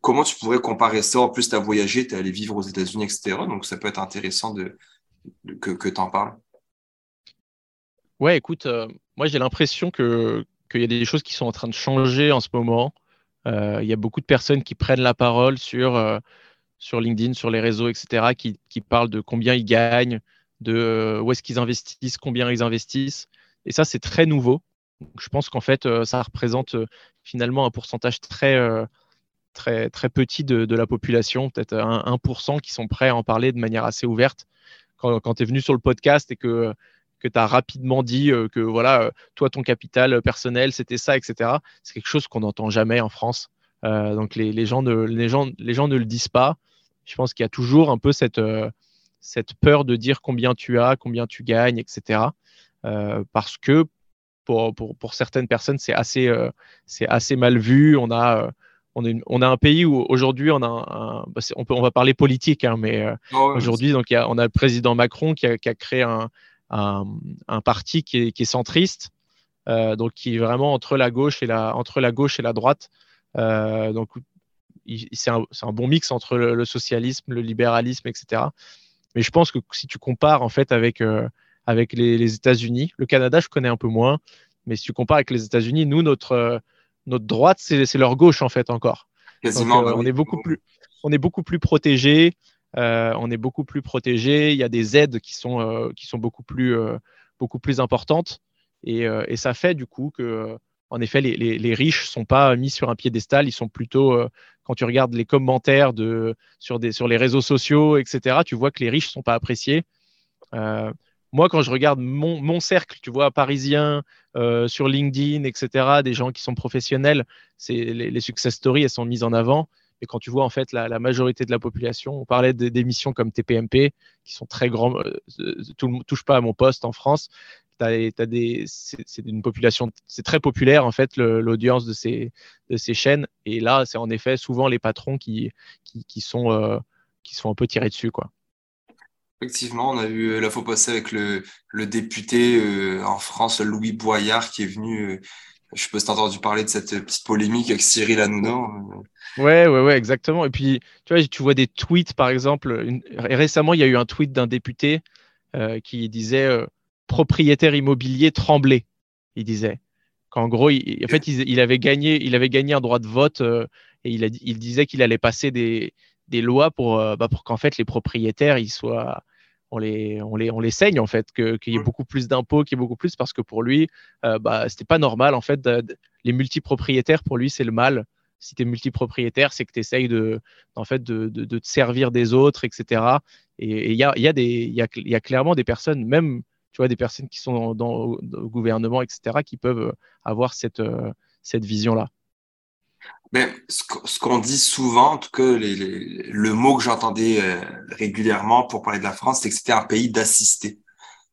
comment tu pourrais comparer ça? En plus, tu as voyagé, tu es allé vivre aux États-Unis, etc. Donc, ça peut être intéressant de, que, tu en parles. Ouais, écoute, euh, moi j'ai l'impression qu'il y a des choses qui sont en train de changer en ce moment. Euh, il y a beaucoup de personnes qui prennent la parole sur, euh, sur LinkedIn, sur les réseaux, etc., qui, qui parlent de combien ils gagnent, de où est-ce qu'ils investissent, combien ils investissent. Et ça, c'est très nouveau. je pense qu'en fait, ça représente finalement un pourcentage très, très, très petit de, la population, peut-être 1%, qui sont prêts à en parler de manière assez ouverte. Quand, quand tu es venu sur le podcast et que, que tu as rapidement dit que voilà, toi, ton capital personnel, c'était ça, etc., c'est quelque chose qu'on n'entend jamais en France. donc les, les, gens ne, les, gens, les gens ne le disent pas. Je pense qu'il y a toujours un peu cette, cette peur de dire combien tu as, combien tu gagnes, etc. Euh, parce que pour, pour, pour, certaines personnes, c'est assez, euh, assez mal vu. On a, euh, on, est, on a un pays où aujourd'hui, on, a un, bah, on, peut, on va parler politique, hein, mais oh, aujourd'hui, donc, y a, on a le président Macron qui a, qui a créé un, un, un, parti qui est, qui est centriste, donc qui est vraiment entre la gauche et la, entre la, gauche et la droite. donc, c'est un, bon mix entre le, le, socialisme, le libéralisme, etc. Mais je pense que si tu compares en fait avec, euh, avec les, États-Unis, le Canada, je connais un peu moins, mais si tu compares avec les États-Unis, nous, notre, euh, notre droite, c'est leur gauche en fait encore. Quasiment. Euh, on, est beaucoup plus, on est beaucoup plus protégé. on est beaucoup plus protégé. Il y a des aides qui sont, qui sont beaucoup, plus, beaucoup plus importantes. Et, et, ça fait du coup que en effet, les, les, riches ne sont pas mis sur un piédestal, ils sont plutôt, euh, quand tu regardes les commentaires de, sur, des, sur les réseaux sociaux, etc., tu vois que les riches ne sont pas appréciés. Euh, moi, quand je regarde mon, mon cercle, tu vois, parisien, euh, sur LinkedIn, etc., des gens qui sont professionnels, les, les, success stories, elles sont mises en avant. Et quand tu vois en fait la, majorité de la population, on parlait d'émissions comme TPMP, qui sont très grands, tout ne touche pas à mon poste en France, c'est une population, c'est très populaire en fait l'audience de ces, de ces chaînes. Et là, c'est en effet souvent les patrons qui, qui, sont, euh, qui sont un peu tirés dessus. Quoi. Effectivement, on a eu la fois passée avec le, député euh, en France, Louis Boyard, qui est venu. Euh, je sais pas si as entendu parler de cette petite polémique avec Cyril Hanouna. Ouais, ouais, ouais, exactement. Et puis, tu vois, tu vois des tweets, par exemple. récemment, il y a eu un tweet d'un député qui disait propriétaire immobilier tremblé. Il disait qu'en gros, il, en fait, il, avait gagné, il avait gagné un droit de vote et il, disait qu'il allait passer des, des lois pour, bah, pour qu'en fait les propriétaires ils soient on les, on les, on les saigne en fait, qu'il y ait beaucoup plus d'impôts, qu'il y ait beaucoup plus parce que pour lui, euh, bah, c'était pas normal en fait. les multipropriétaires, pour lui, c'est le mal. Si tu es multipropriétaire, c'est que tu essayes de, en fait, de, de, te servir des autres, etc. Et il y a, y, a y, a, y a clairement des personnes, même tu vois, des personnes qui sont dans, le gouvernement, etc., qui peuvent avoir cette, euh, cette vision-là. Mais ce qu'on dit souvent, en tout cas, le mot que j'entendais euh, régulièrement pour parler de la France, c'est que c'était un pays d'assistés.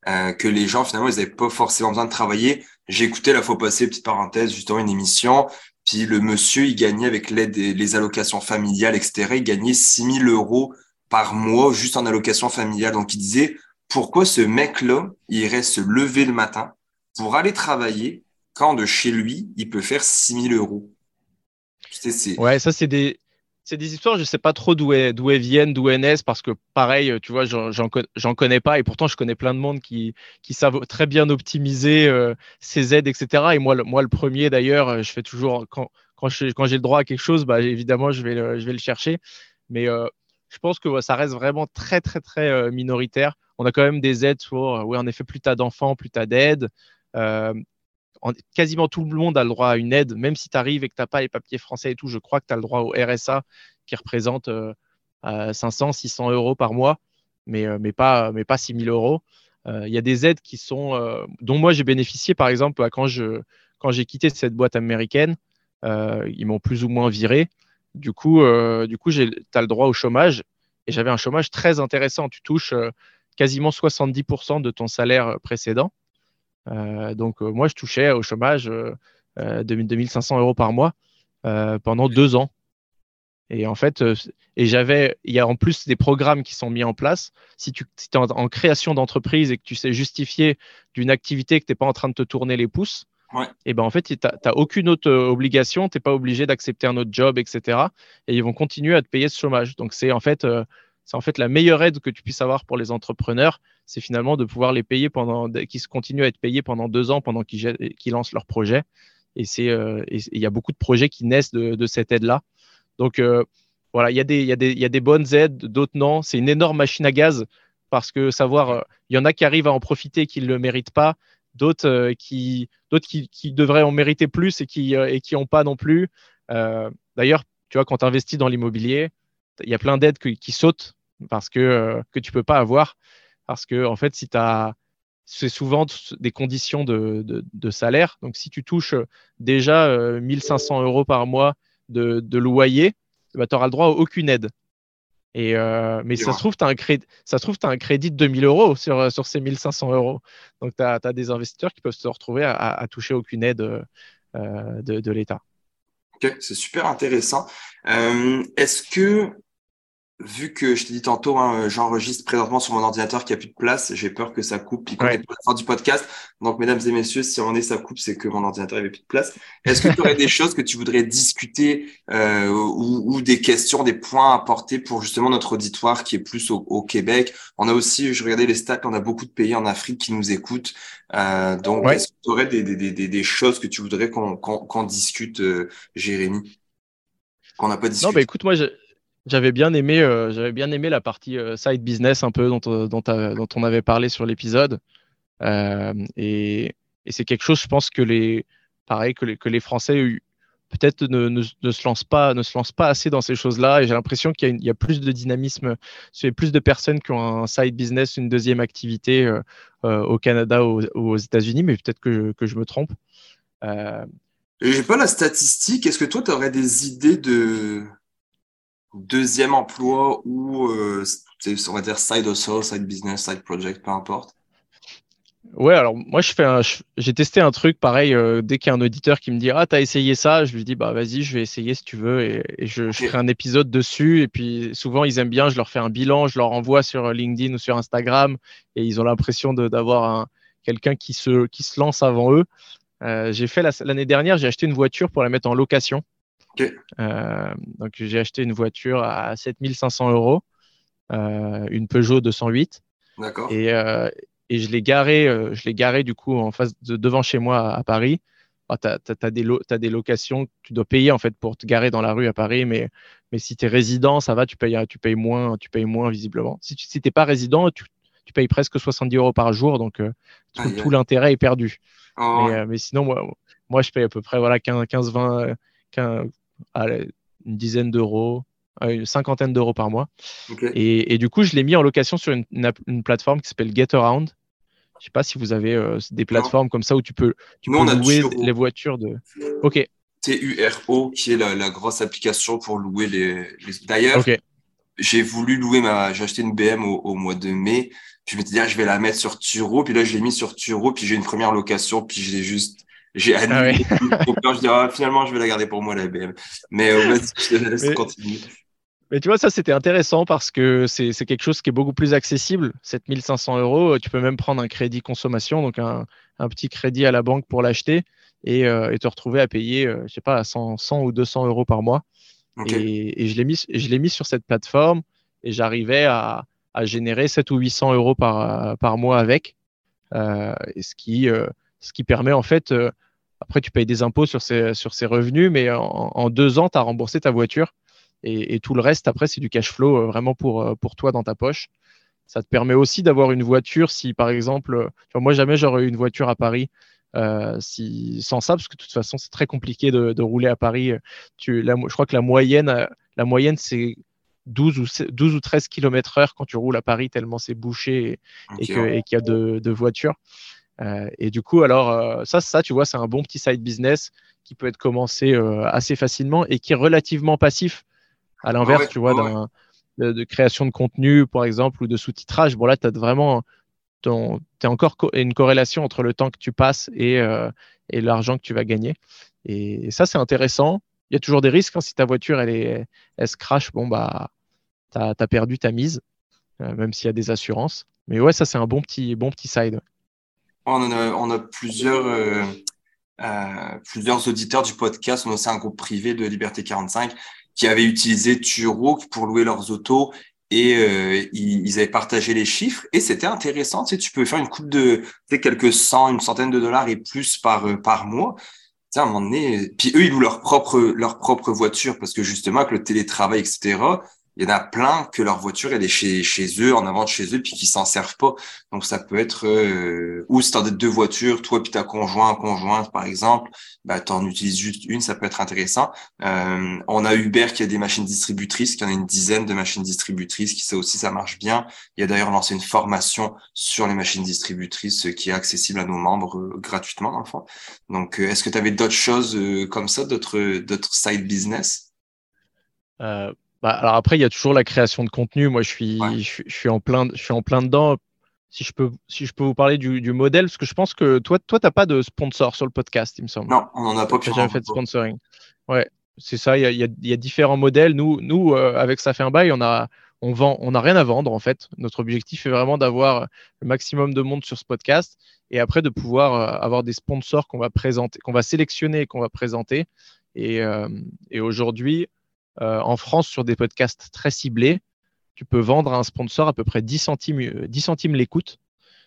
Euh, que les gens, finalement, ils n'avaient pas forcément besoin de travailler. Écouté la fois passée, petite parenthèse, justement, une émission. Puis le monsieur, il gagnait avec l'aide des allocations familiales, etc. Il gagnait 6 000 euros par mois juste en allocation familiale. Donc, il disait, pourquoi ce mec-là irait se lever le matin pour aller travailler quand de chez lui, il peut faire 6 000 euros? Ouais, ça, c'est des, c'est des histoires, je sais pas trop d'où elles, d'où viennent, d'où elles naissent, parce que pareil, tu vois, j'en, connais pas, et pourtant je connais plein de monde qui, qui savent très bien optimiser euh, ces aides, etc. Et moi, le, moi, le premier d'ailleurs, euh, je fais toujours, quand, quand, quand j'ai le droit à quelque chose, bah, évidemment, je vais le, je vais le chercher. Mais euh, je pense que ça reste vraiment très, très, très minoritaire. On a quand même des aides pour, oui, en effet, plus tu as d'enfants, plus tu as d'aides quasiment tout le monde a le droit à une aide, même si tu arrives et que tu n'as pas les papiers français et tout. Je crois que tu as le droit au RSA qui représente 500, euh, 600 euros par mois, mais, euh, pas, mais pas 6 000 euros. Euh, il y a des aides qui sont, dont moi j'ai bénéficié, par exemple, quand, je, quand j'ai quitté cette boîte américaine, ils m'ont plus ou moins viré. Du coup, du coup tu as le droit au chômage et j'avais un chômage très intéressant. Tu touches quasiment 70% de ton salaire précédent. Euh, donc, euh, moi, je touchais au chômage 2500 euh, euros par mois pendant deux ans. Et en fait, et j'avais, il y a en plus des programmes qui sont mis en place. Si tu es en, création d'entreprise et que tu sais justifier d'une activité que tu n'es pas en train de te tourner les pouces, et ben en fait, tu n'as aucune autre obligation, tu n'es pas obligé d'accepter un autre job, etc. Et ils vont continuer à te payer ce chômage. Donc, c'est en fait, c'est en fait la meilleure aide que tu puisses avoir pour les entrepreneurs, c'est finalement de pouvoir les payer pendant, qu'ils continuent à être payés pendant deux ans pendant qu'ils lancent leur projet. Et c'est, euh, il y a beaucoup de projets qui naissent de, cette aide-là. Donc euh, voilà, il y, a des, y, y a des bonnes aides, d'autres non. C'est une énorme machine à gaz parce que savoir, euh, il y en a qui arrivent à en profiter, qui ne le méritent pas, d'autres qui, qui, devraient en mériter plus et qui et qui n'ont pas non plus. D'ailleurs, tu vois, quand tu investis dans l'immobilier, il y a plein d'aides qui sautent parce que, euh, que tu peux pas avoir. Parce que, en fait, si tu as. C'est souvent des conditions de, de, salaire. Donc, si tu touches déjà 1500 euh, euros par mois de, de loyer, bah, tu n'auras le droit à aucune aide. Et euh, mais ça se, trouve, as un crédit, ça se trouve, tu as un crédit de 2000 euros sur, sur ces 1500 euros. Donc, tu as, des investisseurs qui peuvent se retrouver à, à, toucher aucune aide de, de l'État. C'est super intéressant. Est-ce que vu que je t'ai dit tantôt, hein, j'enregistre présentement sur mon ordinateur qui a plus de place, j'ai peur que ça coupe puis qu'on est pour la fin du podcast. Donc, mesdames et messieurs, si on est ça coupe, c'est que mon ordinateur avait plus de place. Est-ce que tu aurais des [LAUGHS] choses que tu voudrais discuter euh, ou, des questions, des points à apporter pour justement notre auditoire qui est plus au, Québec? On a aussi, je regardais les stats, on a beaucoup de pays en Afrique qui nous écoutent. Euh, donc, est-ce que tu aurais des, des, des, des, choses que tu voudrais qu'on discute, euh, Jérémy? Qu'on n'a pas discuté Non, bah écoute, moi, je j'avais bien aimé, euh, j'avais bien aimé la partie euh, side business un peu dont, euh, dont, on avait parlé sur l'épisode. et, c'est quelque chose, je pense que les, pareil, que les, que les Français peut-être ne, se lancent pas, ne se lancent pas assez dans ces choses-là. Et j'ai l'impression qu'il y, y, a plus de dynamisme, c'est plus de personnes qui ont un side business, une deuxième activité au Canada ou aux, États-Unis, mais peut-être que, je, que je me trompe. J'ai pas la statistique. Est-ce que toi, tu aurais des idées de deuxième emploi ou euh, on va dire side hustle, side business, side project, peu importe Ouais, alors moi je fais j'ai testé un truc pareil euh, dès qu'il y a un auditeur qui me dit ah t'as essayé ça, je lui dis bah vas-y je vais essayer si tu veux et, je, ferai un épisode dessus et puis souvent ils aiment bien, je leur fais un bilan, je leur envoie sur LinkedIn ou sur Instagram et ils ont l'impression d'avoir quelqu'un qui se qui se lance avant eux. Euh, j'ai fait l'année dernière, j'ai acheté une voiture pour la mettre en location. Euh, donc j'ai acheté une voiture à 7500 euros, euh, une Peugeot 208. D'accord. Et, et je l'ai garé, je l'ai garé du coup en face de, devant chez moi à, Paris. Tu as, des as des locations tu dois payer en fait pour te garer dans la rue à Paris, mais, mais si tu es résident, ça va, tu payes, tu payes, moins, tu payes moins visiblement. Si tu n'es pas résident, tu, tu, payes presque 70 euros par jour, donc tout, l'intérêt est perdu. Oh, mais, mais, sinon, moi, moi, je paye à peu près voilà, 15, 15 20, 15, allez, une dizaine d'euros, une cinquantaine d'euros par mois. Et, et, du coup, je l'ai mis en location sur une, une, plateforme qui s'appelle GetAround. Je sais pas si vous avez euh, des plateformes comme ça où tu peux, tu peux louer les voitures de. Ok. TURO, qui est la, grosse application pour louer les. D'ailleurs, j'ai voulu louer ma. J'ai acheté une BM au, mois de mai. Puis je m'étais dit, ah, je vais la mettre sur Turo. Puis là, je l'ai mis sur Turo. Puis j'ai une première location. Puis je l'ai juste j'ai ah annulé. [LAUGHS] je dis, ah, finalement, je vais la garder pour moi, la BM. Mais euh, je te laisse continuer. Mais tu vois, ça, c'était intéressant parce que c'est quelque chose qui est beaucoup plus accessible. 7500 euros, tu peux même prendre un crédit consommation, donc un, un petit crédit à la banque pour l'acheter et, euh, et, te retrouver à payer, euh, je sais pas, 100, 100, ou 200 euros par mois. Et, et, je l'ai mis, je mis sur cette plateforme et j'arrivais à, à, générer 7 ou 800 euros par, par mois avec. Euh, et ce qui, ce qui permet en fait, euh, après tu payes des impôts sur ces, sur ces revenus, mais en, deux ans, tu as remboursé ta voiture et, tout le reste, après, c'est du cash flow euh, vraiment pour, euh, pour toi dans ta poche. Ça te permet aussi d'avoir une voiture si, par exemple, moi, jamais j'aurais eu une voiture à Paris si, sans ça, parce que de toute façon, c'est très compliqué de, rouler à Paris. Tu, je crois que la moyenne, la moyenne c'est 12 ou, 12 ou 13 km heure quand tu roules à Paris, tellement c'est bouché et, qu'il y a de, de voitures. Euh, et du coup, alors, euh, ça, ça, tu vois, c'est un bon petit side business qui peut être commencé euh, assez facilement et qui est relativement passif. À l'inverse, tu vois, de, création de contenu, par exemple, ou de sous-titrage. Bon, là, tu as vraiment as encore une corrélation entre le temps que tu passes et, et l'argent que tu vas gagner. Et, ça, c'est intéressant. Il y a toujours des risques. Hein. si ta voiture, elle, est, elle se crache, bon, bah, tu as, perdu ta mise, même s'il y a des assurances. Mais ouais, ça, c'est un bon petit, bon petit side. On a, euh, euh, plusieurs auditeurs du podcast. On a aussi un groupe privé de Liberté 45 qui avait utilisé Turo pour louer leurs autos et euh, ils, avaient partagé les chiffres et c'était intéressant. Tu, tu peux faire une coupe de quelques cent, une centaine de dollars et plus par, mois. Tu à un moment donné, puis eux, ils louent leur propre, leur propre voiture parce que justement, avec le télétravail, etc., il y en a plein que leur voiture elle est chez, chez eux, en avant de chez eux, puis qui s'en servent pas. Donc ça peut être euh, ou si tu as deux voitures, toi puis ta conjoint, conjointe par exemple, bah tu en utilises juste une, ça peut être intéressant. Euh, on a Uber qui a des machines distributrices, qui en a une dizaine de machines distributrices, qui ça aussi ça marche bien. Il y a d'ailleurs lancé une formation sur les machines distributrices qui est accessible à nos membres euh, gratuitement fond. Donc euh, est-ce que tu avais d'autres choses euh, comme ça, d'autres d'autres side business? Bah, alors après, il y a toujours la création de contenu. Moi, je suis, je, suis en plein, je suis en plein dedans. Si je peux, si je peux vous parler du, du modèle, parce que je pense que toi, toi, t'as pas de sponsor sur le podcast, il me semble. Non, on n'en a pas. J'ai jamais fait de sponsoring. Ouais, c'est ça. Il y a, y, a, y a, différents modèles. Nous, nous, euh, avec ça fait un bail, on a, on vend, on n'a rien à vendre en fait. Notre objectif est vraiment d'avoir le maximum de monde sur ce podcast et après de pouvoir euh, avoir des sponsors qu'on va présenter, qu'on va sélectionner et qu'on va présenter. Et, euh, et aujourd'hui, en France, sur des podcasts très ciblés, tu peux vendre à un sponsor à peu près 10 centimes, 10 centimes l'écoute.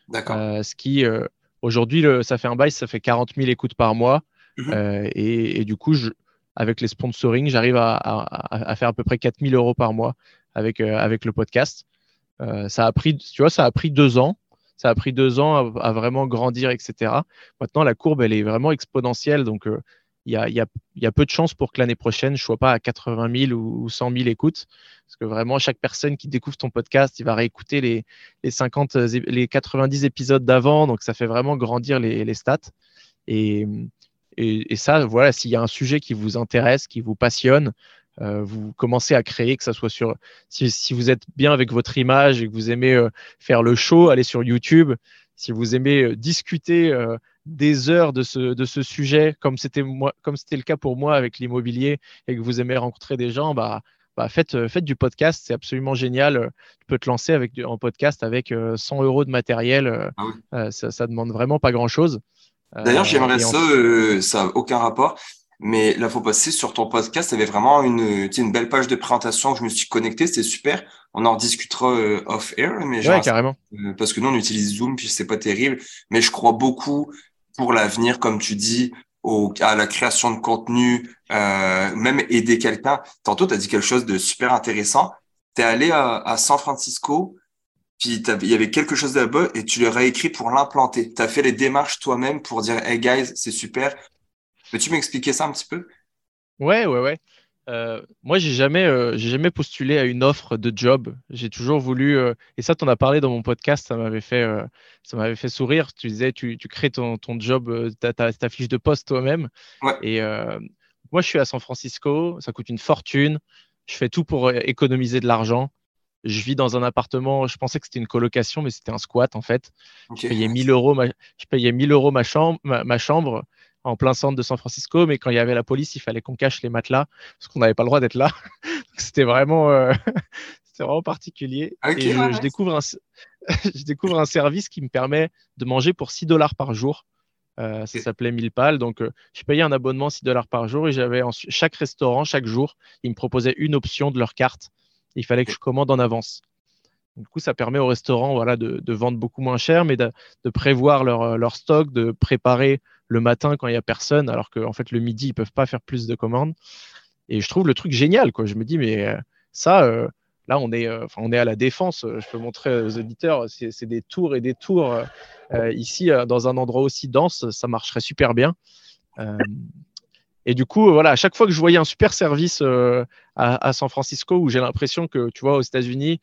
D'accord. Euh, ce qui, euh, aujourd'hui, ça fait un bail, ça fait 40 000 écoutes par mois. Mhm. Et, du coup, avec les sponsoring, j'arrive à, faire à peu près 4 000 euros par mois avec, avec le podcast. ça a pris, tu vois, ça a pris deux ans. Ça a pris deux ans à, vraiment grandir, etc. Maintenant, la courbe, elle est vraiment exponentielle. Donc, il y a, peu de chances pour que l'année prochaine, je sois pas à 80 000 ou 100 000 écoutes. Parce que vraiment, chaque personne qui découvre ton podcast, il va réécouter les, les 50, les 90 épisodes d'avant. Donc, ça fait vraiment grandir les, stats. Et, ça, voilà, s'il y a un sujet qui vous intéresse, qui vous passionne, euh, vous commencez à créer, que ça soit sur. Si, vous êtes bien avec votre image et que vous aimez euh, faire le show, allez sur YouTube. Si vous aimez euh, discuter euh, des heures de ce, de ce sujet, comme c'était le cas pour moi avec l'immobilier, et que vous aimez rencontrer des gens, bah, bah faites, euh, faites du podcast, c'est absolument génial. Tu peux te lancer avec du, en podcast avec 100 euros de matériel, ah ça, ça demande vraiment pas grand chose. D'ailleurs, j'aimerais ça, ça n'a aucun rapport. Mais là, faut passer sur ton podcast. Tu avais vraiment une, une belle page de présentation que je me suis connecté. C'était super. On en discutera euh, off-air. Mais genre, carrément. Euh, parce que nous, on utilise Zoom, puis c'est pas terrible. Mais je crois beaucoup pour l'avenir, comme tu dis, au, à la création de contenu, euh, même aider quelqu'un. Tantôt, tu as dit quelque chose de super intéressant. Tu es allé à, à San Francisco puis il y avait quelque chose là-bas et tu leur as écrit pour l'implanter. Tu as fait les démarches toi-même pour dire Hey guys, c'est super. Peux-tu m'expliquer ça un petit peu? Ouais, ouais, ouais. Euh, moi, j'ai jamais, euh, j'ai jamais postulé à une offre de job. J'ai toujours voulu, euh, et ça, tu en as parlé dans mon podcast, ça m'avait fait, ça m'avait fait sourire. Tu disais, tu, tu crées ton, ton job, ta, ta, ta, fiche de poste toi-même. Ouais. Et moi, je suis à San Francisco, ça coûte une fortune. Je fais tout pour économiser de l'argent. Je vis dans un appartement, je pensais que c'était une colocation, mais c'était un squat en fait. Je payais 1000 euros ma, je payais 1000 euros ma chambre, ma, chambre en plein centre de San Francisco, mais quand il y avait la police, il fallait qu'on cache les matelas parce qu'on n'avait pas le droit d'être là. [LAUGHS] c'était vraiment, euh, [LAUGHS] vraiment particulier. et je, découvre un, [LAUGHS] je découvre un service qui me permet de manger pour 6 dollars par jour. Euh, ça s'appelait Milpal. Donc, euh, je payais un abonnement 6 dollars par jour et j'avais chaque restaurant, chaque jour, ils me proposaient une option de leur carte il fallait que je commande en avance. Du coup, ça permet aux restaurants voilà, de, vendre beaucoup moins cher, mais de, prévoir leur, leur, stock, de préparer le matin quand il n'y a personne, alors qu'en fait, le midi, ils ne peuvent pas faire plus de commandes. Et je trouve le truc génial. Quoi. Je me dis, mais euh, ça, euh, là, on est, euh, on est à la défense. Je peux montrer aux auditeurs, c'est des tours et des tours. ici, dans un endroit aussi dense, ça marcherait super bien. Et du coup, voilà, à chaque fois que je voyais un super service à, San Francisco, où j'ai l'impression que, tu vois, aux États-Unis,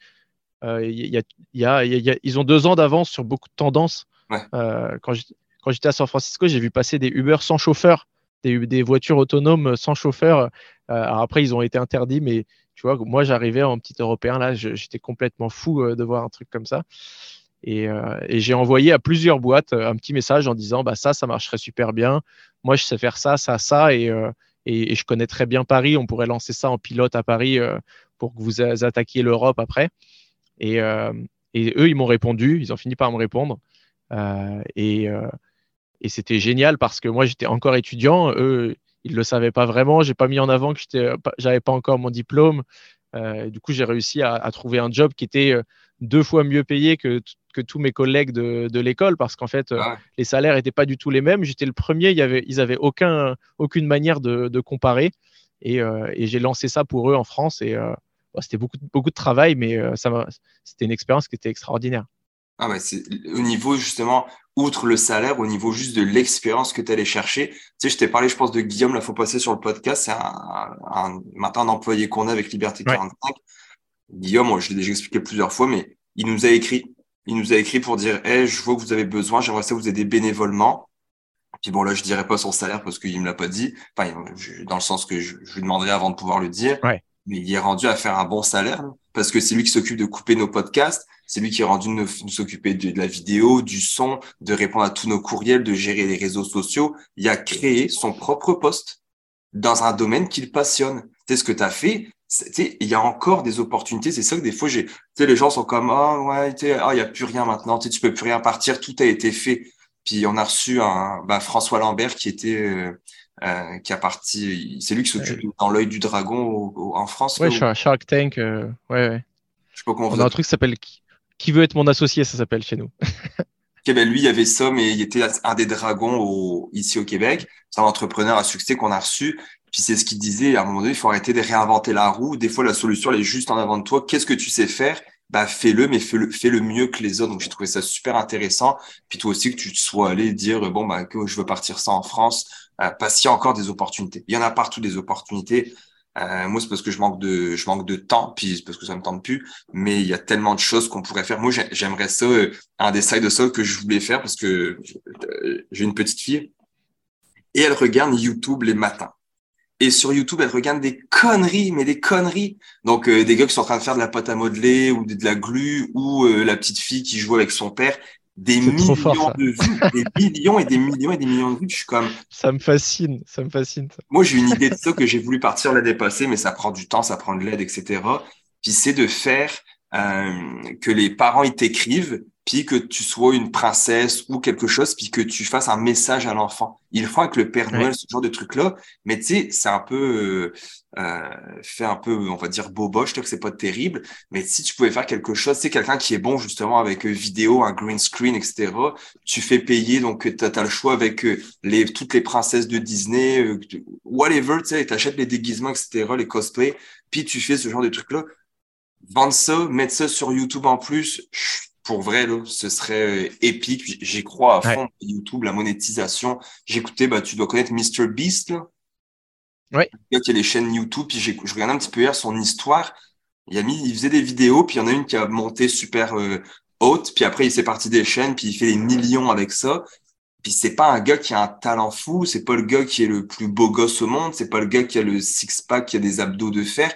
ils ont deux ans d'avance sur beaucoup de tendances. Quand j'étais à San Francisco, j'ai vu passer des Uber sans chauffeur, des, voitures autonomes sans chauffeur. alors après, ils ont été interdits, mais tu vois, moi, j'arrivais en petit Européen, là, j'étais complètement fou de voir un truc comme ça. Euh, et, j'ai envoyé à plusieurs boîtes euh, un petit message en disant bah, ça, ça marcherait super bien. Moi, je sais faire ça, ça, ça. Et, euh, je connais très bien Paris. On pourrait lancer ça en pilote à Paris pour que vous attaquiez l'Europe après. Et, eux, ils m'ont répondu. Ils ont fini par me répondre. et, et c'était génial parce que moi, j'étais encore étudiant. Eux, ils ne le savaient pas vraiment. J'ai pas mis en avant que je n'avais pas encore mon diplôme. du coup, j'ai réussi à, à, trouver un job qui était deux fois mieux payé que, que tous mes collègues de, de l'école parce qu'en fait, ah les salaires n'étaient pas du tout les mêmes. J'étais le premier, il y avait, ils n'avaient aucun, aucune manière de, de comparer. Et, euh, et j'ai lancé ça pour eux en France. Et euh, c'était beaucoup, beaucoup de travail, mais euh, ça c'était une expérience qui était extraordinaire. Ah c'est au niveau justement, outre le salaire, au niveau juste de l'expérience que tu allais chercher. Tu sais, je t'ai parlé, je pense, de Guillaume, là, faut passer sur le podcast. C'est un, un, maintenant un employé qu'on a avec Liberté 45. Guillaume, moi, je l'ai déjà expliqué plusieurs fois, mais il nous a écrit. Il nous a écrit pour dire hey, je vois que vous avez besoin, j'aimerais ça vous aider bénévolement. Puis bon, là, je dirais pas son salaire parce qu'il me l'a pas dit. Enfin, dans le sens que je, lui demanderai avant de pouvoir le dire. Mais il est rendu à faire un bon salaire parce que c'est lui qui s'occupe de couper nos podcasts. C'est lui qui est rendu de nous, s'occuper de, de, la vidéo, du son, de répondre à tous nos courriels, de gérer les réseaux sociaux. Il a créé son propre poste dans un domaine qu'il passionne. C'est ce que tu as fait il y a encore des opportunités. C'est ça que des fois, j'ai, les gens sont comme, ah ouais, ah, il n'y a plus rien maintenant, tu peux plus rien partir, tout a été fait. Puis on a reçu un, bah, François Lambert qui était, euh, euh, qui a parti, c'est lui qui s'occupe dans l'œil du dragon en France. Ouais, je suis un Shark Tank, euh, ouais, ouais. Je sais pas comment on, a un truc qui s'appelle Qui veut être mon associé, ça s'appelle chez nous. Ok, ben lui, il y avait ça, mais il était un des dragons ici au Québec. C'est un entrepreneur à succès qu'on a reçu. Puis c'est ce qu'il disait, à un moment donné, il faut arrêter de réinventer la roue. Des fois, la solution, elle est juste en avant de toi. Qu'est-ce que tu sais faire? Bah, fais-le, mais fais-le, fais le mieux que les autres. Donc, j'ai trouvé ça super intéressant. Puis toi aussi, que tu sois allé dire, bon, bah, que je veux partir ça en France, euh, parce qu'il y a encore des opportunités. Il y en a partout des opportunités. Euh, moi, c'est parce que je manque de, je manque de temps, puis c'est parce que ça me tente plus. Mais il y a tellement de choses qu'on pourrait faire. Moi, j'aimerais ça, euh, un des de ça que je voulais faire parce que euh, j'ai une petite fille et elle regarde YouTube les matins. Et sur YouTube, elle regarde des conneries, mais des conneries. Donc, euh, des gars qui sont en train de faire de la pâte à modeler ou de, la glu ou la petite fille qui joue avec son père. Des millions de vues, [LAUGHS] des millions et des millions et des millions de vues. Je suis comme. Ça me fascine, ça me fascine. Moi, j'ai une idée de ça que j'ai voulu partir la dépasser, mais ça prend du temps, ça prend de l'aide, etc. Puis c'est de faire euh, que les parents ils t'écrivent puis que tu sois une princesse ou quelque chose, puis que tu fasses un message à l'enfant. Ils font avec le Père Noël ce genre de truc-là, mais tu sais, c'est un peu euh, euh, fait un peu, on va dire boboche, que c'est pas terrible, mais si tu pouvais faire quelque chose, c'est quelqu'un qui est bon justement avec euh, vidéo, un green screen, etc. Tu fais payer, donc tu as, le choix avec euh, les toutes les princesses de Disney, euh, whatever, tu sais, t'achètes les déguisements, etc., les cosplays, puis tu fais ce genre de truc-là. Vendre ça, mettre ça sur YouTube en plus, pour vrai, là, ce serait euh, épique. J'y crois à fond. YouTube, la monétisation. J'écoutais, bah, tu dois connaître Mr. Beast, là. Ouais. Il y a les chaînes YouTube, puis je regardais un petit peu hier son histoire. Il a mis, il faisait des vidéos, puis il y en a une qui a monté super euh, haute, puis après il s'est parti des chaînes, puis il fait des millions avec ça. Puis c'est pas un gars qui a un talent fou, c'est pas le gars qui est le plus beau gosse au monde, c'est pas le gars qui a le six pack, qui a des abdos de fer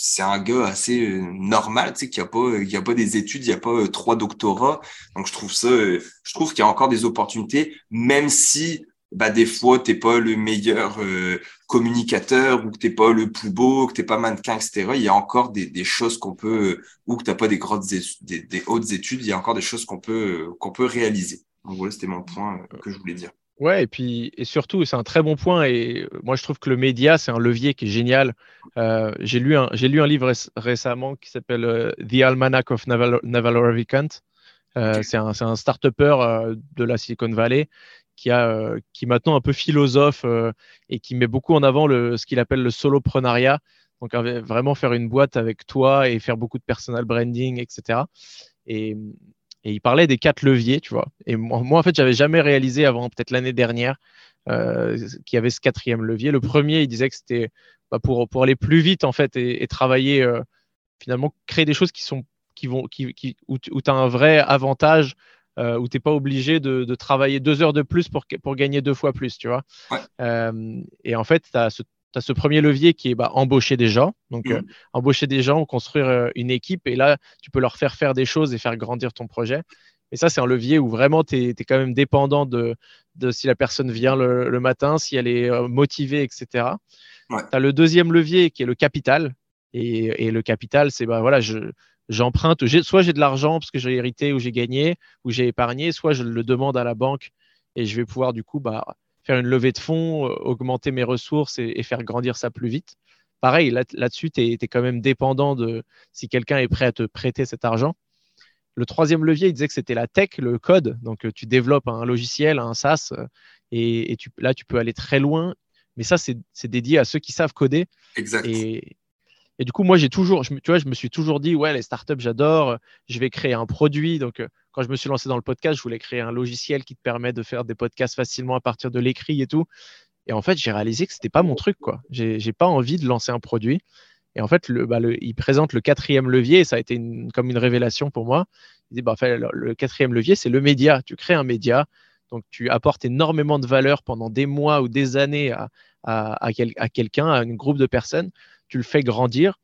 c'est un gars assez euh, normal, tu sais, qui a pas, il y a pas des études, il y a pas euh, trois doctorats. Donc je trouve ça, euh, je trouve qu'il y a encore des opportunités, même si bah des fois t'es pas le meilleur communicateur ou que t'es pas le plus beau, que t'es pas mannequin, etc. Il y a encore des, des choses qu'on peut, ou que t'as pas des grandes des, des, hautes études, il y a encore des choses qu'on peut qu'on peut réaliser. Donc voilà, c'était mon point que je voulais dire. Ouais, et puis et surtout, c'est un très bon point. Et moi, je trouve que le média, c'est un levier qui est génial. Euh, j'ai lu un j'ai lu un livre récemment qui s'appelle euh, The Almanac of Naval, Naval Euh, C'est un, un start-upper de la Silicon Valley qui a qui est maintenant un peu philosophe et qui met beaucoup en avant le, ce qu'il appelle le soloprenariat. Donc vraiment faire une boîte avec toi et faire beaucoup de personal branding, etc. Et et il parlait des quatre leviers, tu vois. Et moi, en fait, j'avais jamais réalisé avant, peut-être l'année dernière, euh, qu'il y avait ce quatrième levier. Le premier, il disait que c'était bah, pour, pour aller plus vite, en fait, et, travailler, euh, finalement, créer des choses qui sont, qui vont, qui, qui où tu as un vrai avantage, euh, où tu n'es pas obligé de, de, travailler deux heures de plus pour, pour gagner deux fois plus, tu vois. Et en fait, tu as ce tu as ce premier levier qui est bah, embaucher des gens. Donc, mmh. euh, embaucher des gens, construire euh, une équipe. Et là, tu peux leur faire faire des choses et faire grandir ton projet. Et ça, c'est un levier où vraiment, tu es, quand même dépendant de, de, si la personne vient le, matin, si elle est euh, motivée, etc. Tu as le deuxième levier qui est le capital. Et, et le capital, c'est bah, voilà, je, j'emprunte, soit j'ai de l'argent parce que j'ai hérité ou j'ai gagné ou j'ai épargné, soit je le demande à la banque et je vais pouvoir du coup bah, faire une levée de fonds, euh, augmenter mes ressources et, faire grandir ça plus vite. Pareil, là-dessus, tu es, quand même dépendant de si quelqu'un est prêt à te prêter cet argent. Le troisième levier, il disait que c'était la tech, le code. Donc, euh, tu développes un logiciel, un SaaS, euh, et, là, tu peux aller très loin. Mais ça, c'est dédié à ceux qui savent coder. Exact. Et, et du coup, moi, j'ai toujours, je, tu vois, je me suis toujours dit, ouais, les startups, j'adore. Je vais créer un produit. Donc, euh, quand je me suis lancé dans le podcast, je voulais créer un logiciel qui te permet de faire des podcasts facilement à partir de l'écrit et tout. Et en fait, j'ai réalisé que c'était pas mon truc, quoi. J'ai pas envie de lancer un produit. Et en fait, le, bah, le, il présente le quatrième levier, et ça a été comme une révélation pour moi. Il dit, bah, en fait, le, quatrième levier, c'est le média. Tu crées un média, donc tu apportes énormément de valeur pendant des mois ou des années à, à, à, à quelqu'un, à un groupe de personnes tu le fais grandir.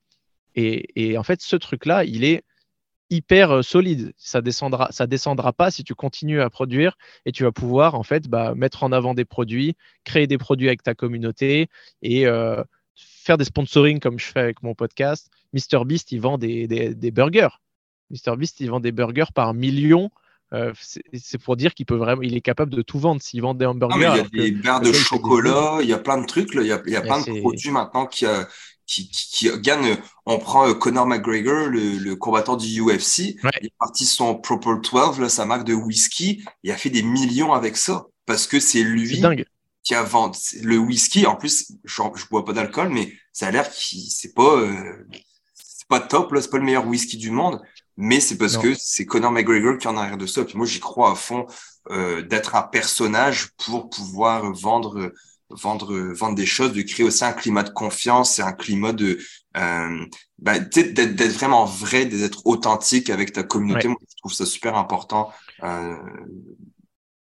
Et, en fait, ce truc-là, il est hyper euh, solide. Ça descendra, ça descendra pas si tu continues à produire et tu vas pouvoir en fait bah, mettre en avant des produits, créer des produits avec ta communauté et euh, faire des sponsoring comme je fais avec mon podcast. MrBeast, il vend des, des, burgers. MrBeast, il vend des burgers par millions. Euh, c'est pour dire qu'il peut vraiment, il est capable de tout vendre s'il vend des hamburgers. il y a des barres de chocolat, il y a plein de trucs. Là. Il y a, il y a plein de produits maintenant qui, qui, qui, gagne. On prend euh, Conor McGregor, le, le combattant du UFC. Il est parti son Proper 12, là, sa marque de whisky. Il a fait des millions avec ça parce que c'est lui qui a vendu le whisky. En plus, je, je bois pas d'alcool, mais ça a l'air que c'est pas euh, c'est pas top là, c'est pas le meilleur whisky du monde. Mais c'est parce que c'est Conor McGregor qui en arrière de ça. Puis moi, j'y crois à fond euh, d'être un personnage pour pouvoir vendre vendre, vendre des choses, de créer aussi un climat de confiance et un climat de euh, ben, d'être vraiment vrai, d'être authentique avec ta communauté. Moi, je trouve ça super important euh,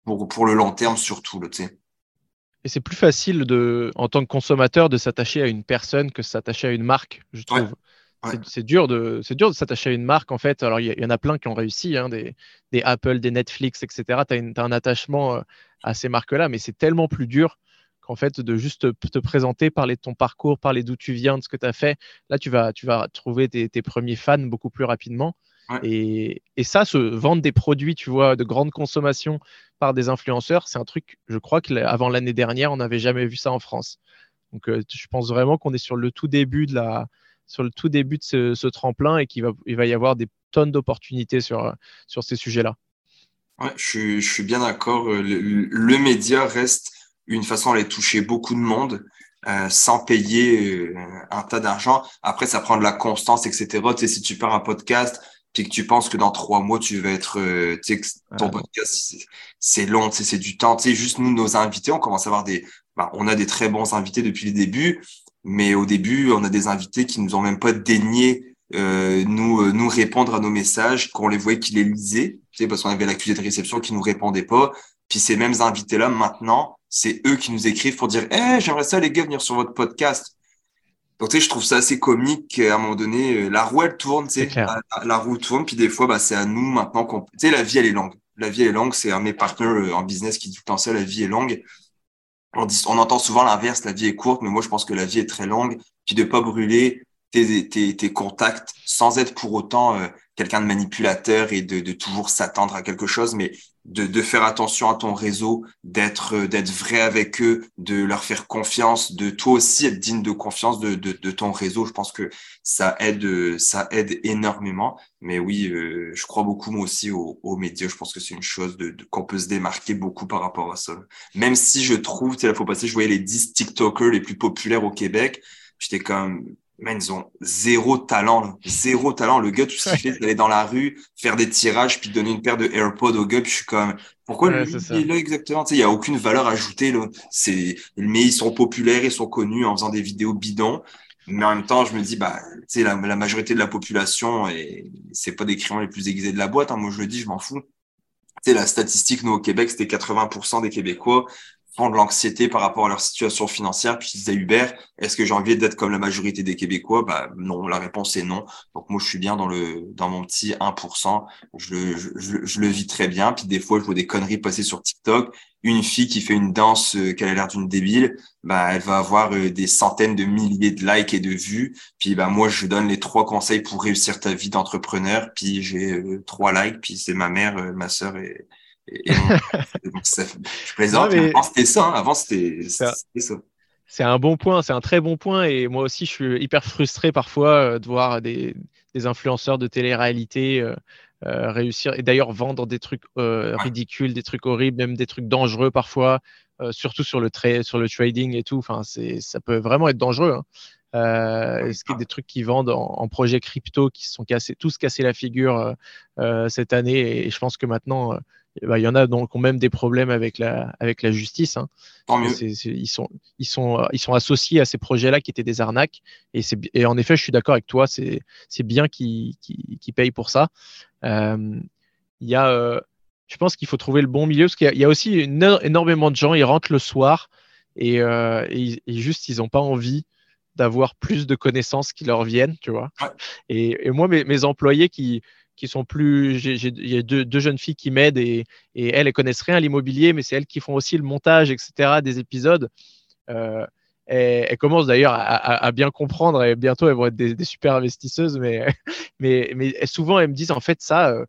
pour, pour le long terme surtout. Et c'est plus facile de, en tant que consommateur de s'attacher à une personne que s'attacher à une marque, je trouve. C'est dur de, c'est dur de s'attacher à une marque en fait. Alors il y, en a plein qui ont réussi, hein, des, des, Apple, des Netflix, etc. Tu as, as, un attachement euh, à ces marques-là, mais c'est tellement plus dur en fait, de juste te présenter, parler de ton parcours, parler d'où tu viens, de ce que tu as fait. Là, tu vas, tu vas trouver tes, premiers fans beaucoup plus rapidement. Et, et, ça, se vendre des produits, tu vois, de grande consommation par des influenceurs, c'est un truc, je crois qu'avant l'année dernière, on n'avait jamais vu ça en France. Donc, euh, je pense vraiment qu'on est sur le tout début de la, sur le tout début de ce, tremplin et qu'il va, il va y avoir des tonnes d'opportunités sur, sur ces sujets-là. Ouais, je, je suis bien d'accord. Le, le, média reste une façon d'aller toucher beaucoup de monde. Euh, sans payer euh, un tas d'argent. Après, ça prend de la constance, etc. Tu sais, si tu pars un podcast, puis que tu penses que dans trois mois, tu vas être, euh, tu sais, ton podcast, c'est long, tu sais, c'est du temps. Tu sais, juste nous, nos invités, on commence à avoir des, bah, on a des très bons invités depuis le début, mais au début, on a des invités qui nous ont même pas daigné euh, nous nous répondre à nos messages, qu'on les voyait qu'ils les lisaient, tu sais, parce qu'on avait l'accusé de réception qui nous répondait pas. Puis ces mêmes invités-là, maintenant, c'est eux qui nous écrivent pour dire Eh, j'aimerais ça, les gars, venir sur votre podcast. Donc, tu sais, je trouve ça assez comique à un moment donné. Euh, la roue, elle tourne, tu sais. La, roue tourne, puis des fois, bah, c'est à nous maintenant qu'on. Tu sais, la vie, elle est longue. La vie est longue. C'est un de mes partenaires euh, en business qui dit tout le ça la vie est longue. On, dit, on entend souvent l'inverse, la vie est courte, mais moi, je pense que la vie est très longue. Puis de pas brûler tes, tes, tes contacts sans être pour autant euh, quelqu'un de manipulateur et de, de toujours s'attendre à quelque chose, mais de, de, faire attention à ton réseau, d'être euh, d'être vrai avec eux, de leur faire confiance, de toi aussi être digne de confiance de, de, de ton réseau. Je pense que ça aide ça aide énormément. Mais oui, euh, je crois beaucoup moi aussi aux, aux médias. Je pense que c'est une chose de, qu'on peut se démarquer beaucoup par rapport à ça. Même si je trouve, tu sais, la fois passée, je voyais les 10 TikTokers les plus populaires au Québec. J'étais comme man, ils ont zéro talent, zéro talent. Le gars, tout ce qu'il fait, c'est d'aller dans la rue, faire des tirages, puis donner une paire de AirPods au gars. Puis je suis comme, pourquoi lui, il est là exactement? Tu sais, il y a aucune valeur ajoutée là. C'est, mais ils sont populaires, ils sont connus en faisant des vidéos bidons. Mais en même temps, je me dis, bah, tu sais, la, majorité de la population, et c'est pas des clients les plus aiguisés de la boîte. Hein. Moi, je le dis, je m'en fous. Tu sais, la statistique, nous, au Québec, c'était 80% des Québécois de l'anxiété par rapport à leur situation financière. Puis je Hubert, est-ce que j'ai envie d'être comme la majorité des Québécois? Bah non, la réponse est non. Donc moi je suis bien dans le dans mon petit 1%. Je le je, je le vis très bien. Puis des fois je vois des conneries passer sur TikTok. Une fille qui fait une danse euh, qu'elle a l'air d'une débile, bah elle va avoir euh, des centaines de milliers de likes et de vues. Puis bah moi je donne les trois conseils pour réussir ta vie d'entrepreneur. Puis j'ai euh, trois likes. Puis c'est ma mère, ma sœur et [LAUGHS] je plaisante, avant c'était ça. Hein. Avant c'était ça. C'est un bon point, c'est un très bon point. Et moi aussi, je suis hyper frustré parfois euh, de voir des, des influenceurs de télé-réalité euh, euh, réussir et d'ailleurs vendre des trucs ridicules, des trucs horribles, même des trucs dangereux parfois, surtout sur le, sur le trading et tout. Enfin, ça peut vraiment être dangereux. Hein. Euh, qu'il y a des trucs qui vendent en, en projet crypto qui se sont cassés, tous cassés la figure euh, cette année? Et je pense que maintenant il y en a donc ont même des problèmes avec la, avec la justice. Hein. ils, sont, ils, sont, ils sont associés à ces projets-là qui étaient des arnaques. Et, et en effet, je suis d'accord avec toi, c'est bien qu'ils qu payent pour ça. Euh, il y a, euh, je pense qu'il faut trouver le bon milieu parce qu'il y, y, a aussi énormément de gens, ils rentrent le soir et, euh, et, juste, ils n'ont pas envie d'avoir plus de connaissances qui leur viennent, tu vois. Et, et, moi, mes, mes employés qui, qui sont plus. Il y a deux, deux, jeunes filles qui m'aident et, et, elles, elles connaissent rien à l'immobilier, mais c'est elles qui font aussi le montage, etc., des épisodes. Euh, elles, commencent d'ailleurs à, à, bien comprendre et bientôt elles vont être des, des super investisseuses, mais, [LAUGHS] mais, mais, souvent elles me disent en fait ça, euh,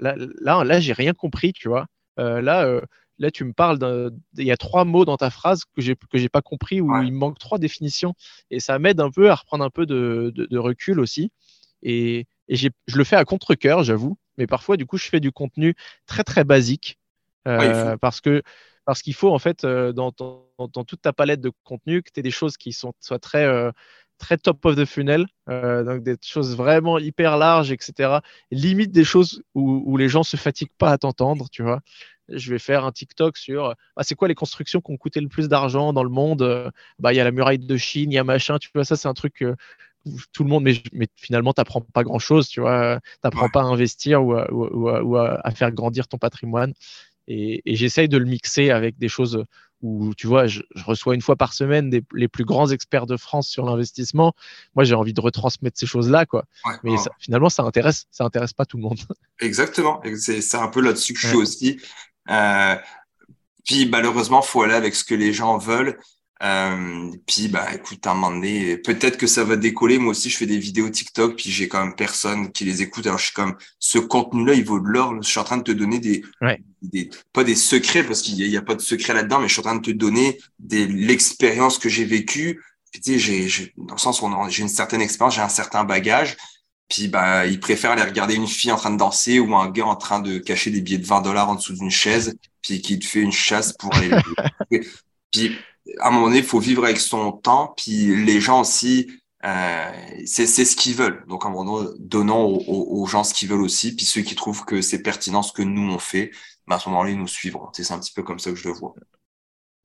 là, là, là j'ai rien compris, tu vois. Euh, là, euh, là, tu me parles d'un. Il y a trois mots dans ta phrase que j'ai que j'ai pas compris ou il me manque trois définitions et ça m'aide un peu à reprendre un peu de, de, de recul aussi. Et, et je le fais à contre-coeur, j'avoue. Mais parfois, du coup, je fais du contenu très, très basique. Euh, parce que parce qu'il faut, en fait, euh, dans, dans, toute ta palette de contenu, que tu aies des choses qui sont, soient très, euh, très top of the funnel. donc, des choses vraiment hyper larges, etc. Limite des choses où, où les gens se fatiguent pas à t'entendre, tu vois je vais faire un TikTok sur ah, c'est quoi les constructions qui ont coûté le plus d'argent dans le monde? Bah, il y a la muraille de Chine, il y a machin. Tu vois, ça, c'est un truc tout le monde, mais, mais finalement, tu n'apprends pas grand-chose, tu vois. Tu n'apprends pas à investir ou, ou, à, faire grandir ton patrimoine. Et, j'essaye de le mixer avec des choses où, tu vois, je, reçois une fois par semaine les plus grands experts de France sur l'investissement. Moi, j'ai envie de retransmettre ces choses-là, quoi. mais finalement, ça intéresse, ça intéresse pas tout le monde. [LAUGHS] Exactement. C'est un peu là-dessus que je suis aussi. Euh, puis malheureusement, faut aller avec ce que les gens veulent. Euh, puis, bah, écoute, à un moment donné, peut-être que ça va décoller. Moi aussi, je fais des vidéos TikTok, puis j'ai quand même personne qui les écoute. Alors, je suis comme, ce contenu-là, il vaut de l'or. Je suis en train de te donner des, des pas des secrets, parce qu'il n'y a, pas de secret là-dedans, mais je suis en train de te donner des, l'expérience que j'ai vécue. tu sais, j'ai, j'ai, dans le sens où j'ai une certaine expérience, j'ai un certain bagage. Puis, bah, ils préfèrent aller regarder une fille en train de danser ou un gars en train de cacher des billets de 20 dollars en dessous d'une chaise, puis qui te fait une chasse pour aller. [LAUGHS] puis, à un moment donné, il faut vivre avec son temps. Puis les gens aussi, euh, c'est ce qu'ils veulent. Donc, à un moment donné, donnant aux, gens ce qu'ils veulent aussi. Puis ceux qui trouvent que c'est pertinent ce que nous on fait, ben à ce moment-là, ils nous suivront. C'est un petit peu comme ça que je le vois.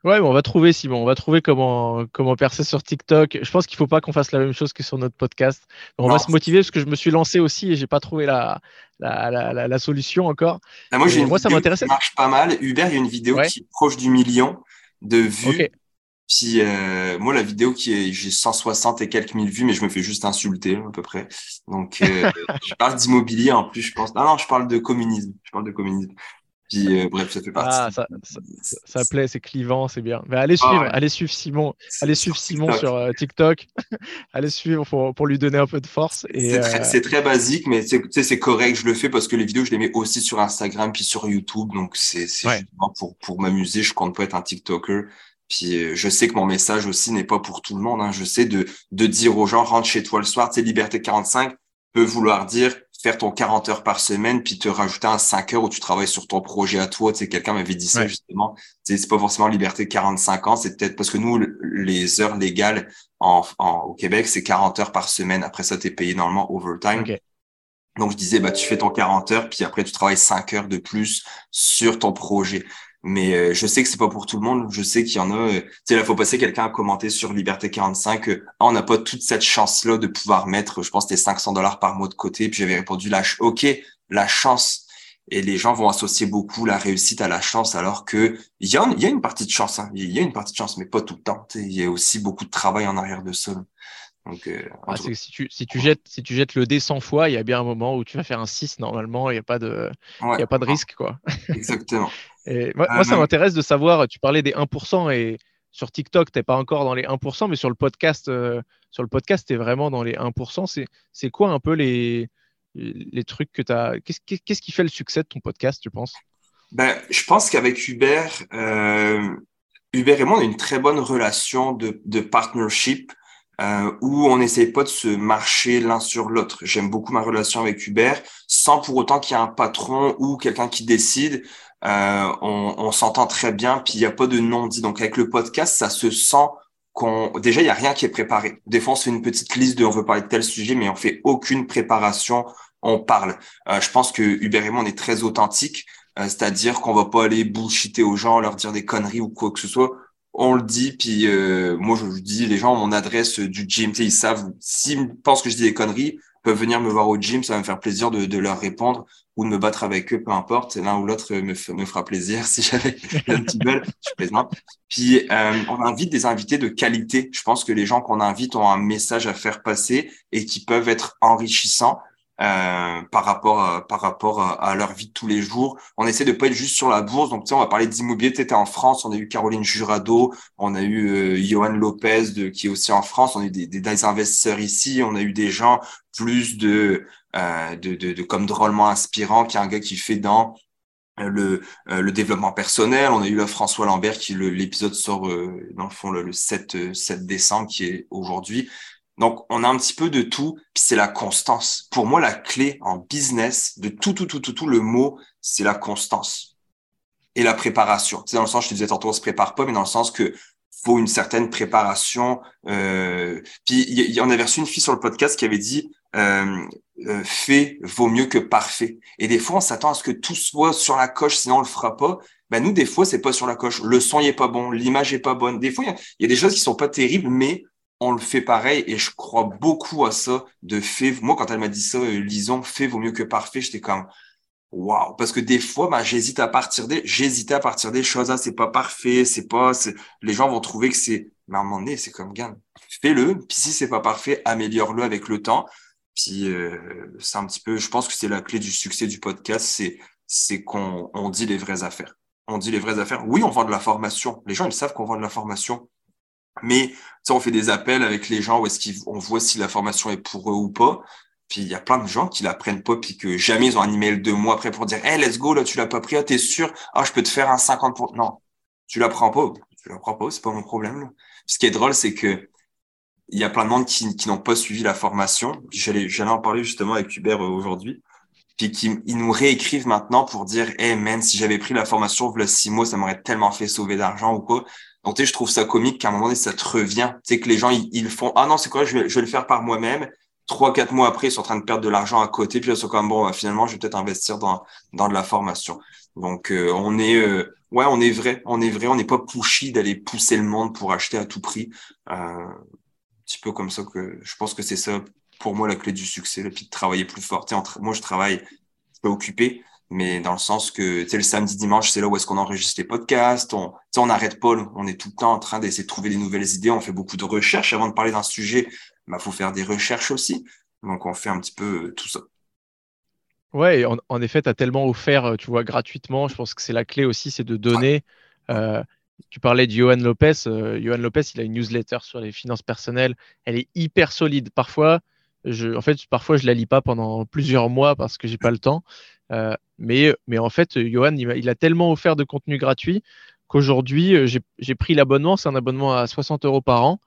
Ouais, on va trouver, Simon. On va trouver comment, comment percer sur TikTok. Je pense qu'il ne faut pas qu'on fasse la même chose que sur notre podcast. On va se motiver parce que je me suis lancé aussi et j'ai pas trouvé la, la, la, la, solution encore. Ah, moi, j'ai moi, ça m'intéresse. Ça marche pas mal. Hubert, il y a une vidéo qui est proche du million de vues. Puis euh, moi, la vidéo qui est, j'ai 160 et quelques mille vues, mais je me fais juste insulter à peu près. Donc, euh, [LAUGHS] je parle d'immobilier en plus, je pense. Non, non, je parle de communisme. Je parle de communisme. Puis euh, bref, ça fait partie. Ah, ça, ça, plaît, c'est clivant, c'est bien. Mais allez ah suivre, allez suivre Simon, allez suivre Simon sur TikTok. [LAUGHS] allez suivre pour, pour, lui donner un peu de force. C'est très, très, basique, mais c'est correct. Je le fais parce que les vidéos, je les mets aussi sur Instagram puis sur YouTube. Donc c'est pour pour m'amuser. Je compte pas être un TikToker. Puis euh, je sais que mon message aussi n'est pas pour tout le monde. Hein. Je sais de, de dire aux gens, rentre chez toi le soir, tu sais, Liberté 45 peut vouloir dire faire ton 40 heures par semaine, puis te rajouter un 5 heures où tu travailles sur ton projet à toi. Tu sais, quelqu'un m'avait dit ça justement. Tu sais, c'est pas forcément Liberté 45 ans, c'est peut-être parce que nous, les heures légales en, au Québec, c'est 40 heures par semaine. Après ça, tu es payé normalement overtime. Donc, je disais, bah, tu fais ton 40 heures, puis après, tu travailles 5 heures de plus sur ton projet. Mais euh, je sais que c'est pas pour tout le monde. Je sais qu'il y en a. Euh, tu sais, là, faut passer quelqu'un a commenté sur Liberté 45 euh, ah, on n'a pas toute cette chance-là de pouvoir mettre, je pense, tes 500 dollars par mois de côté. Puis j'avais répondu, la ok, la chance. Et les gens vont associer beaucoup la réussite à la chance, alors que il y a, y a une partie de chance. Hein. Il y a une partie de chance, mais pas tout le temps. Il y a aussi beaucoup de travail en arrière de ça. Donc, euh, ah, si, tu, si, tu jettes, si tu jettes le dé 100 fois, il y a bien un moment où tu vas faire un 6 normalement, il n'y a pas de, il y a pas de risque. Quoi. Exactement. [LAUGHS] et moi, moi ça euh, m'intéresse de savoir, tu parlais des 1% et sur TikTok, tu n'es pas encore dans les 1%, mais sur le podcast, euh, sur le podcast, tu es vraiment dans les 1%. C'est quoi un peu les, les trucs que tu as Qu'est-ce qu'est-ce qui fait le succès de ton podcast, tu penses? Ben, Je pense qu'avec Hubert, Hubert et moi, on a une très bonne relation de, de partnership euh, où on n'essaye pas de se marcher l'un sur l'autre. J'aime beaucoup ma relation avec Hubert, sans pour autant qu'il y ait un patron ou quelqu'un qui décide. Euh, on, on s'entend très bien, puis il n'y a pas de non-dit. Donc avec le podcast, ça se sent qu'on déjà il n'y a rien qui est préparé. Des fois, on se fait une petite liste de on veut parler de tel sujet, mais on fait aucune préparation. On parle. Euh, je pense que Hubert et moi, on est très authentique, euh, c'est-à-dire qu'on va pas aller bullshiter aux gens, leur dire des conneries ou quoi que ce soit on le dit, puis euh, moi je, dis, les gens mon adresse du gym, ils savent, s'ils pensent que je dis des conneries, peuvent venir me voir au gym, ça va me faire plaisir de, de leur répondre ou de me battre avec eux, peu importe, l'un ou l'autre me, me, fera plaisir [LAUGHS] si j'avais [LAUGHS] un petit bel, je plaisante. Puis euh, on invite des invités de qualité. Je pense que les gens qu'on invite ont un message à faire passer et qui peuvent être enrichissants. Euh, par rapport à, par rapport à, leur vie de tous les jours. On essaie de pas être juste sur la bourse. Donc, tu sais, on va parler d'immobilier. Tu étais en France, on a eu Caroline Jurado, on a eu euh, Johan Lopez de, qui est aussi en France, on a eu des, des, investisseurs ici, on a eu des gens plus de, euh, de, de, de, comme drôlement inspirant, qui est un gars qui fait dans le, le développement personnel. On a eu là François Lambert qui l'épisode sort dans le fond le, le 7, 7 décembre qui est aujourd'hui. Donc, on a un petit peu de tout, puis c'est la constance. Pour moi, la clé en business de tout, tout, tout, tout, tout, le mot, c'est la constance et la préparation. Sais, dans le sens, je te disais tantôt, on se prépare pas, mais dans le sens que faut une certaine préparation. Euh, puis, en avait reçu une fille sur le podcast qui avait dit euh, euh, fait vaut mieux que parfait. Et des fois, on s'attend à ce que tout soit sur la coche, sinon on le fera pas. Ben nous, des fois, c'est pas sur la coche. Le son est pas bon, l'image est pas bonne. Des fois, il y, y, a des choses qui sont pas terribles, mais on le fait pareil et je crois beaucoup à ça de fait. Moi, quand elle m'a dit ça, euh, lisons, fait vaut mieux que parfait, j'étais comme waouh. Parce que des fois, ben, j'hésite à partir des, j'hésitais à partir des choses, ah, c'est pas parfait, c'est pas, les gens vont trouver que c'est, mais à un moment donné, c'est comme, gagne, fais-le. Puis si c'est pas parfait, améliore-le avec le temps. Puis euh, c'est un petit peu, je pense que c'est la clé du succès du podcast, c'est c'est qu'on on dit les vraies affaires. On dit les vraies affaires. Oui, on vend de la formation. Les gens, ils savent qu'on vend de la formation Mais on fait des appels avec les gens où est-ce qu'on voit si la formation est pour eux ou pas. Puis il y a plein de gens qui la prennent pas, puis que jamais ils ont un email deux mois après pour dire Hey, let's go, là, tu l'as pas pris, ah, t'es sûr? Ah, je peux te faire un 50 pour. Non, tu la prends pas. Tu la prends pas, c'est pas mon problème. Ce qui est drôle, c'est que il y a plein de monde qui, n'ont pas suivi la formation. J'allais, j'allais en parler justement avec Hubert euh, aujourd'hui. Puis qui ils nous réécrivent maintenant pour dire Hey man, si j'avais pris la formation le six mois, ça m'aurait tellement fait sauver d'argent ou quoi. Donc, tu sais, je trouve ça comique qu'à un moment donné, ça te revient. Tu sais, que les gens, ils, font Ah non, c'est quoi, je vais, je vais le faire par moi-même. Trois, quatre mois après, ils sont en train de perdre de l'argent à côté. Puis ils sont comme bon, bah, finalement, je vais peut-être investir dans, dans de la formation. Donc, euh, on est euh, ouais, on est vrai, on est vrai, on n'est pas pushy d'aller pousser le monde pour acheter à tout prix. Euh, un petit peu comme ça que je pense que c'est ça pour moi la clé du succès, le puis de travailler plus fort. Entre, moi, je travaille, je occuper, mais dans le sens que, le samedi, dimanche, c'est là où est-ce qu'on enregistre les podcasts. On, on n'arrête pas, on est tout le temps en train d'essayer de trouver des nouvelles idées. On fait beaucoup de recherches. Avant de parler d'un sujet, il bah, faut faire des recherches aussi. Donc, on fait un petit peu tout ça. Ouais, en, effet, tu as tellement offert, euh, tu vois, gratuitement. Je pense que c'est la clé aussi, c'est de donner. Euh, tu parlais de Johan Lopez. Euh, Johan Lopez, il a une newsletter sur les finances personnelles. Elle est hyper solide. Parfois, je, en fait, parfois, je la lis pas pendant plusieurs mois parce que j'ai pas le temps. mais, mais en fait, Johan, il, a tellement offert de contenu gratuit qu'aujourd'hui, j'ai pris l'abonnement. C'est un abonnement à 60 euros par an.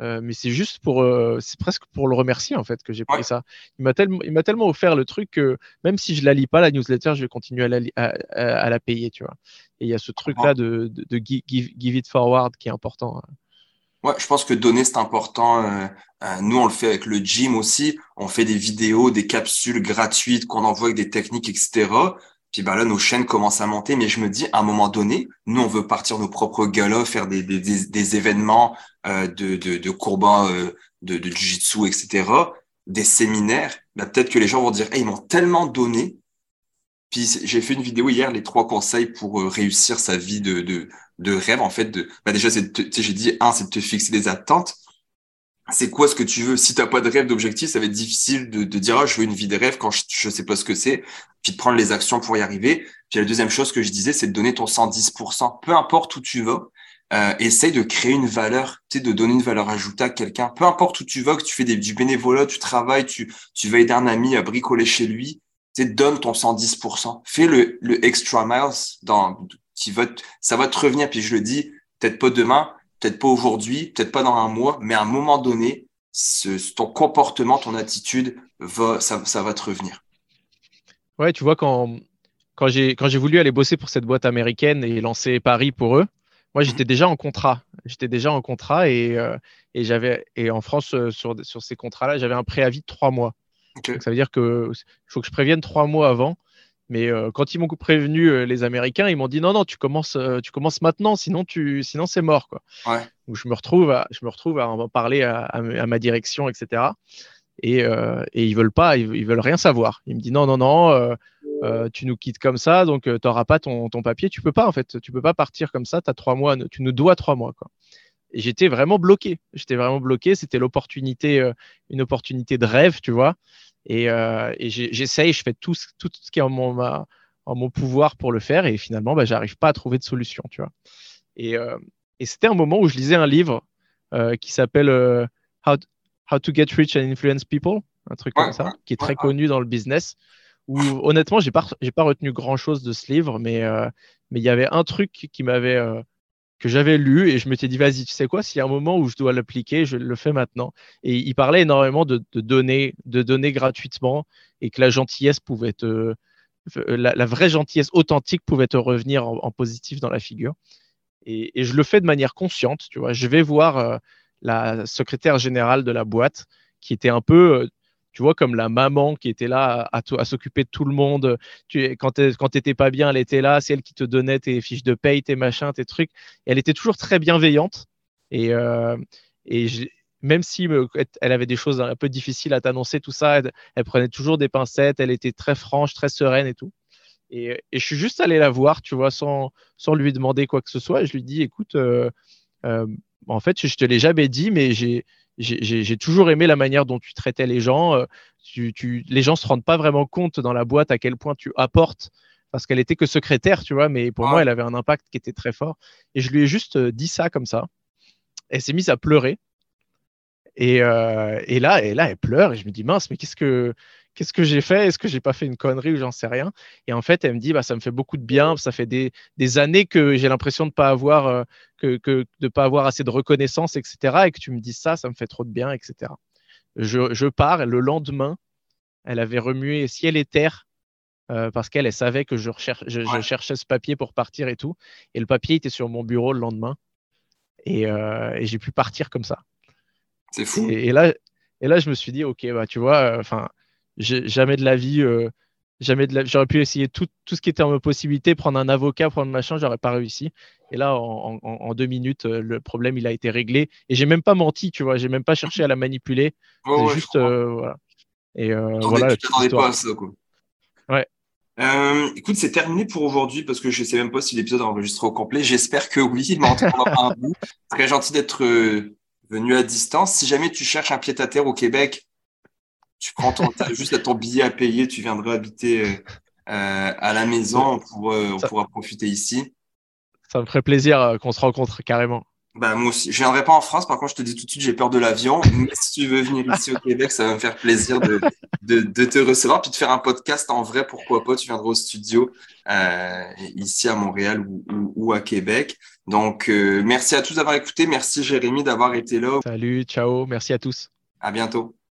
Euh, mais c'est juste pour, euh, c'est presque pour le remercier en fait que j'ai pris ça. Il m'a tellement, il m'a tellement offert le truc que même si je la lis pas la newsletter, je vais continuer à la, à, la payer, tu vois. Et il y a ce truc là de, de, give, give, it forward qui est important. Hein. Ouais, je pense que donner c'est important. Euh, nous on le fait avec le gym aussi. On fait des vidéos, des capsules gratuites qu'on envoie avec des techniques, etc. Puis bah là, nos chaînes commencent à monter, mais je me dis, à un moment donné, nous, on veut partir nos propres galas, faire des, des, des, événements euh, de, de, de courban, euh, de, de jiu-jitsu, etc., des séminaires. Bah, Peut-être que les gens vont dire, ils m'ont tellement donné. Puis j'ai fait une vidéo hier, les trois conseils pour euh, réussir sa vie de, de, de rêve. En fait, de, bah déjà, j'ai dit, un, c'est de te fixer des attentes c'est quoi ce que tu veux? Si tu n'as pas de rêve, d'objectif, ça va être difficile de, de dire ah, je veux une vie de rêve quand je ne sais pas ce que c'est, puis de prendre les actions pour y arriver. Puis la deuxième chose que je disais, c'est de donner ton 110%. Peu importe où tu vas, euh, essaye de créer une valeur, de donner une valeur ajoutée à quelqu'un. Peu importe où tu vas, que tu fais du bénévolat, tu travailles, tu, tu vas aider un ami à bricoler chez lui, sais, donne ton 110%. Fais le, le extra miles dans, qui va, ça va te revenir. Puis je le dis, peut-être pas demain, peut-être pas aujourd'hui, peut-être pas dans un mois, mais à un moment donné, ce, ton comportement, ton attitude, va, ça, ça va te revenir. Ouais, tu vois, quand, quand j'ai voulu aller bosser pour cette boîte américaine et lancer Paris pour eux, moi, mhm. j'étais déjà en contrat. J'étais déjà en contrat et, euh, et j'avais et en France euh, sur, sur ces contrats-là, j'avais un préavis de trois mois. Ça veut dire que faut que je prévienne trois mois avant. Mais euh, quand ils m'ont prévenu, euh, les Américains, ils m'ont dit non, non, tu commences, euh, tu commences maintenant, sinon, tu, sinon c'est mort. Quoi. Ouais. Donc, je me retrouve à, je me retrouve à en parler à, à, ma direction, etc. Et, et ils veulent pas, ils, veulent rien savoir. Ils me disent non, non, non, tu nous quittes comme ça, donc tu n'auras pas ton, ton, papier. Tu peux pas, en fait, tu peux pas partir comme ça. As trois mois, tu nous dois trois mois. Quoi. Et j'étais vraiment bloqué. J'étais vraiment bloqué. C'était l'opportunité, une opportunité de rêve, tu vois. Et, euh, j'essaye, je fais tout, tout, ce qui est en mon, en mon pouvoir pour le faire. Et finalement, bah, j'arrive pas à trouver de solution, tu vois. Et, euh, et c'était un moment où je lisais un livre euh, qui s'appelle euh, How, How, to Get Rich and Influence People, un truc comme ça, qui est très connu dans le business. Où honnêtement, j'ai pas, j'ai pas retenu grand chose de ce livre, mais euh, mais il y avait un truc qui m'avait que j'avais lu et je m'étais dit, vas-y, tu sais quoi, s'il y a un moment où je dois l'appliquer, je le fais maintenant. Et il parlait énormément de, donner, de donner gratuitement et que la gentillesse pouvait te, la, vraie gentillesse authentique pouvait te revenir en, positif dans la figure. Et, je le fais de manière consciente, tu vois. Je vais voir euh, la secrétaire générale de la boîte qui était un peu, euh, tu vois, comme la maman qui était là à, s'occuper de tout le monde. Quand tu n'étais pas bien, elle était là. C'est elle qui te donnait tes fiches de paye, tes machins, tes trucs. elle était toujours très bienveillante. Et, euh, même si elle avait des choses un peu difficiles à t'annoncer, tout ça, elle, prenait toujours des pincettes. Elle était très franche, très sereine et tout. Et, je suis juste allé la voir, tu vois, sans, lui demander quoi que ce soit. Je lui dis, écoute, euh, euh, en fait, je te l'ai jamais dit, mais j'ai j'ai toujours aimé la manière dont tu traitais les gens. Euh, tu, les gens se rendent pas vraiment compte dans la boîte à quel point tu apportes parce qu'elle était que secrétaire, tu vois, mais pour moi, elle avait un impact qui était très fort. Et je lui ai juste euh, dit ça comme ça. elle s'est mise à pleurer. Et, et, là, et là, elle pleure et je me dis mince, mais qu'est-ce que qu'est-ce que j'ai fait? Est-ce que j'ai pas fait une connerie ou j'en sais rien? Et en fait, elle me dit, bah, ça me fait beaucoup de bien. Ça fait des, des années que j'ai l'impression de pas avoir, euh, que, que, de pas avoir assez de reconnaissance, etc. Et que tu me dis ça, ça me fait trop de bien, etc. Je, je pars. Le lendemain, elle avait remué ciel et terre euh, parce qu'elle elle savait que je, recherche, je, cherchais ce papier pour partir et tout. Et le papier était sur mon bureau le lendemain. Et, euh, et j'ai pu partir comme ça. C'est fou. Et, là, et là, je me suis dit, ok, bah, tu vois, enfin jamais de la vie, euh, jamais de la... j'aurais pu essayer tout, tout, ce qui était en possibilité, prendre un avocat, prendre machin, j'aurais pas réussi. Et là, en, en, deux minutes, euh, le problème il a été réglé. Et j'ai même pas menti, tu vois, j'ai même pas cherché à la manipuler. c'est juste, euh, voilà. Et voilà. Tu pas à ça, quoi. Ouais. écoute, c'est terminé pour aujourd'hui parce que je sais même pas si l'épisode est enregistré au complet. J'espère que oui, mais en un bout. [LAUGHS] Très gentil d'être venu à distance. Si jamais tu cherches un pied à terre au Québec, tu prends ton, juste ton billet à payer, tu viendras habiter euh, euh, à la maison, on, euh, pourra, profiter ici. Ça me ferait plaisir qu'on se rencontre carrément. Bah, moi aussi. Je viendrai pas en France, par contre, je te dis tout de suite, j'ai peur de l'avion. [LAUGHS] Mais si tu veux venir ici au Québec, ça va me faire plaisir de, de, te recevoir, puis de faire un podcast en vrai, pourquoi pas. Tu viendras au studio ici à Montréal ou, ou, à Québec. Donc, merci à tous d'avoir écouté. Merci Jérémy d'avoir été là. Salut, ciao, merci à tous. À bientôt.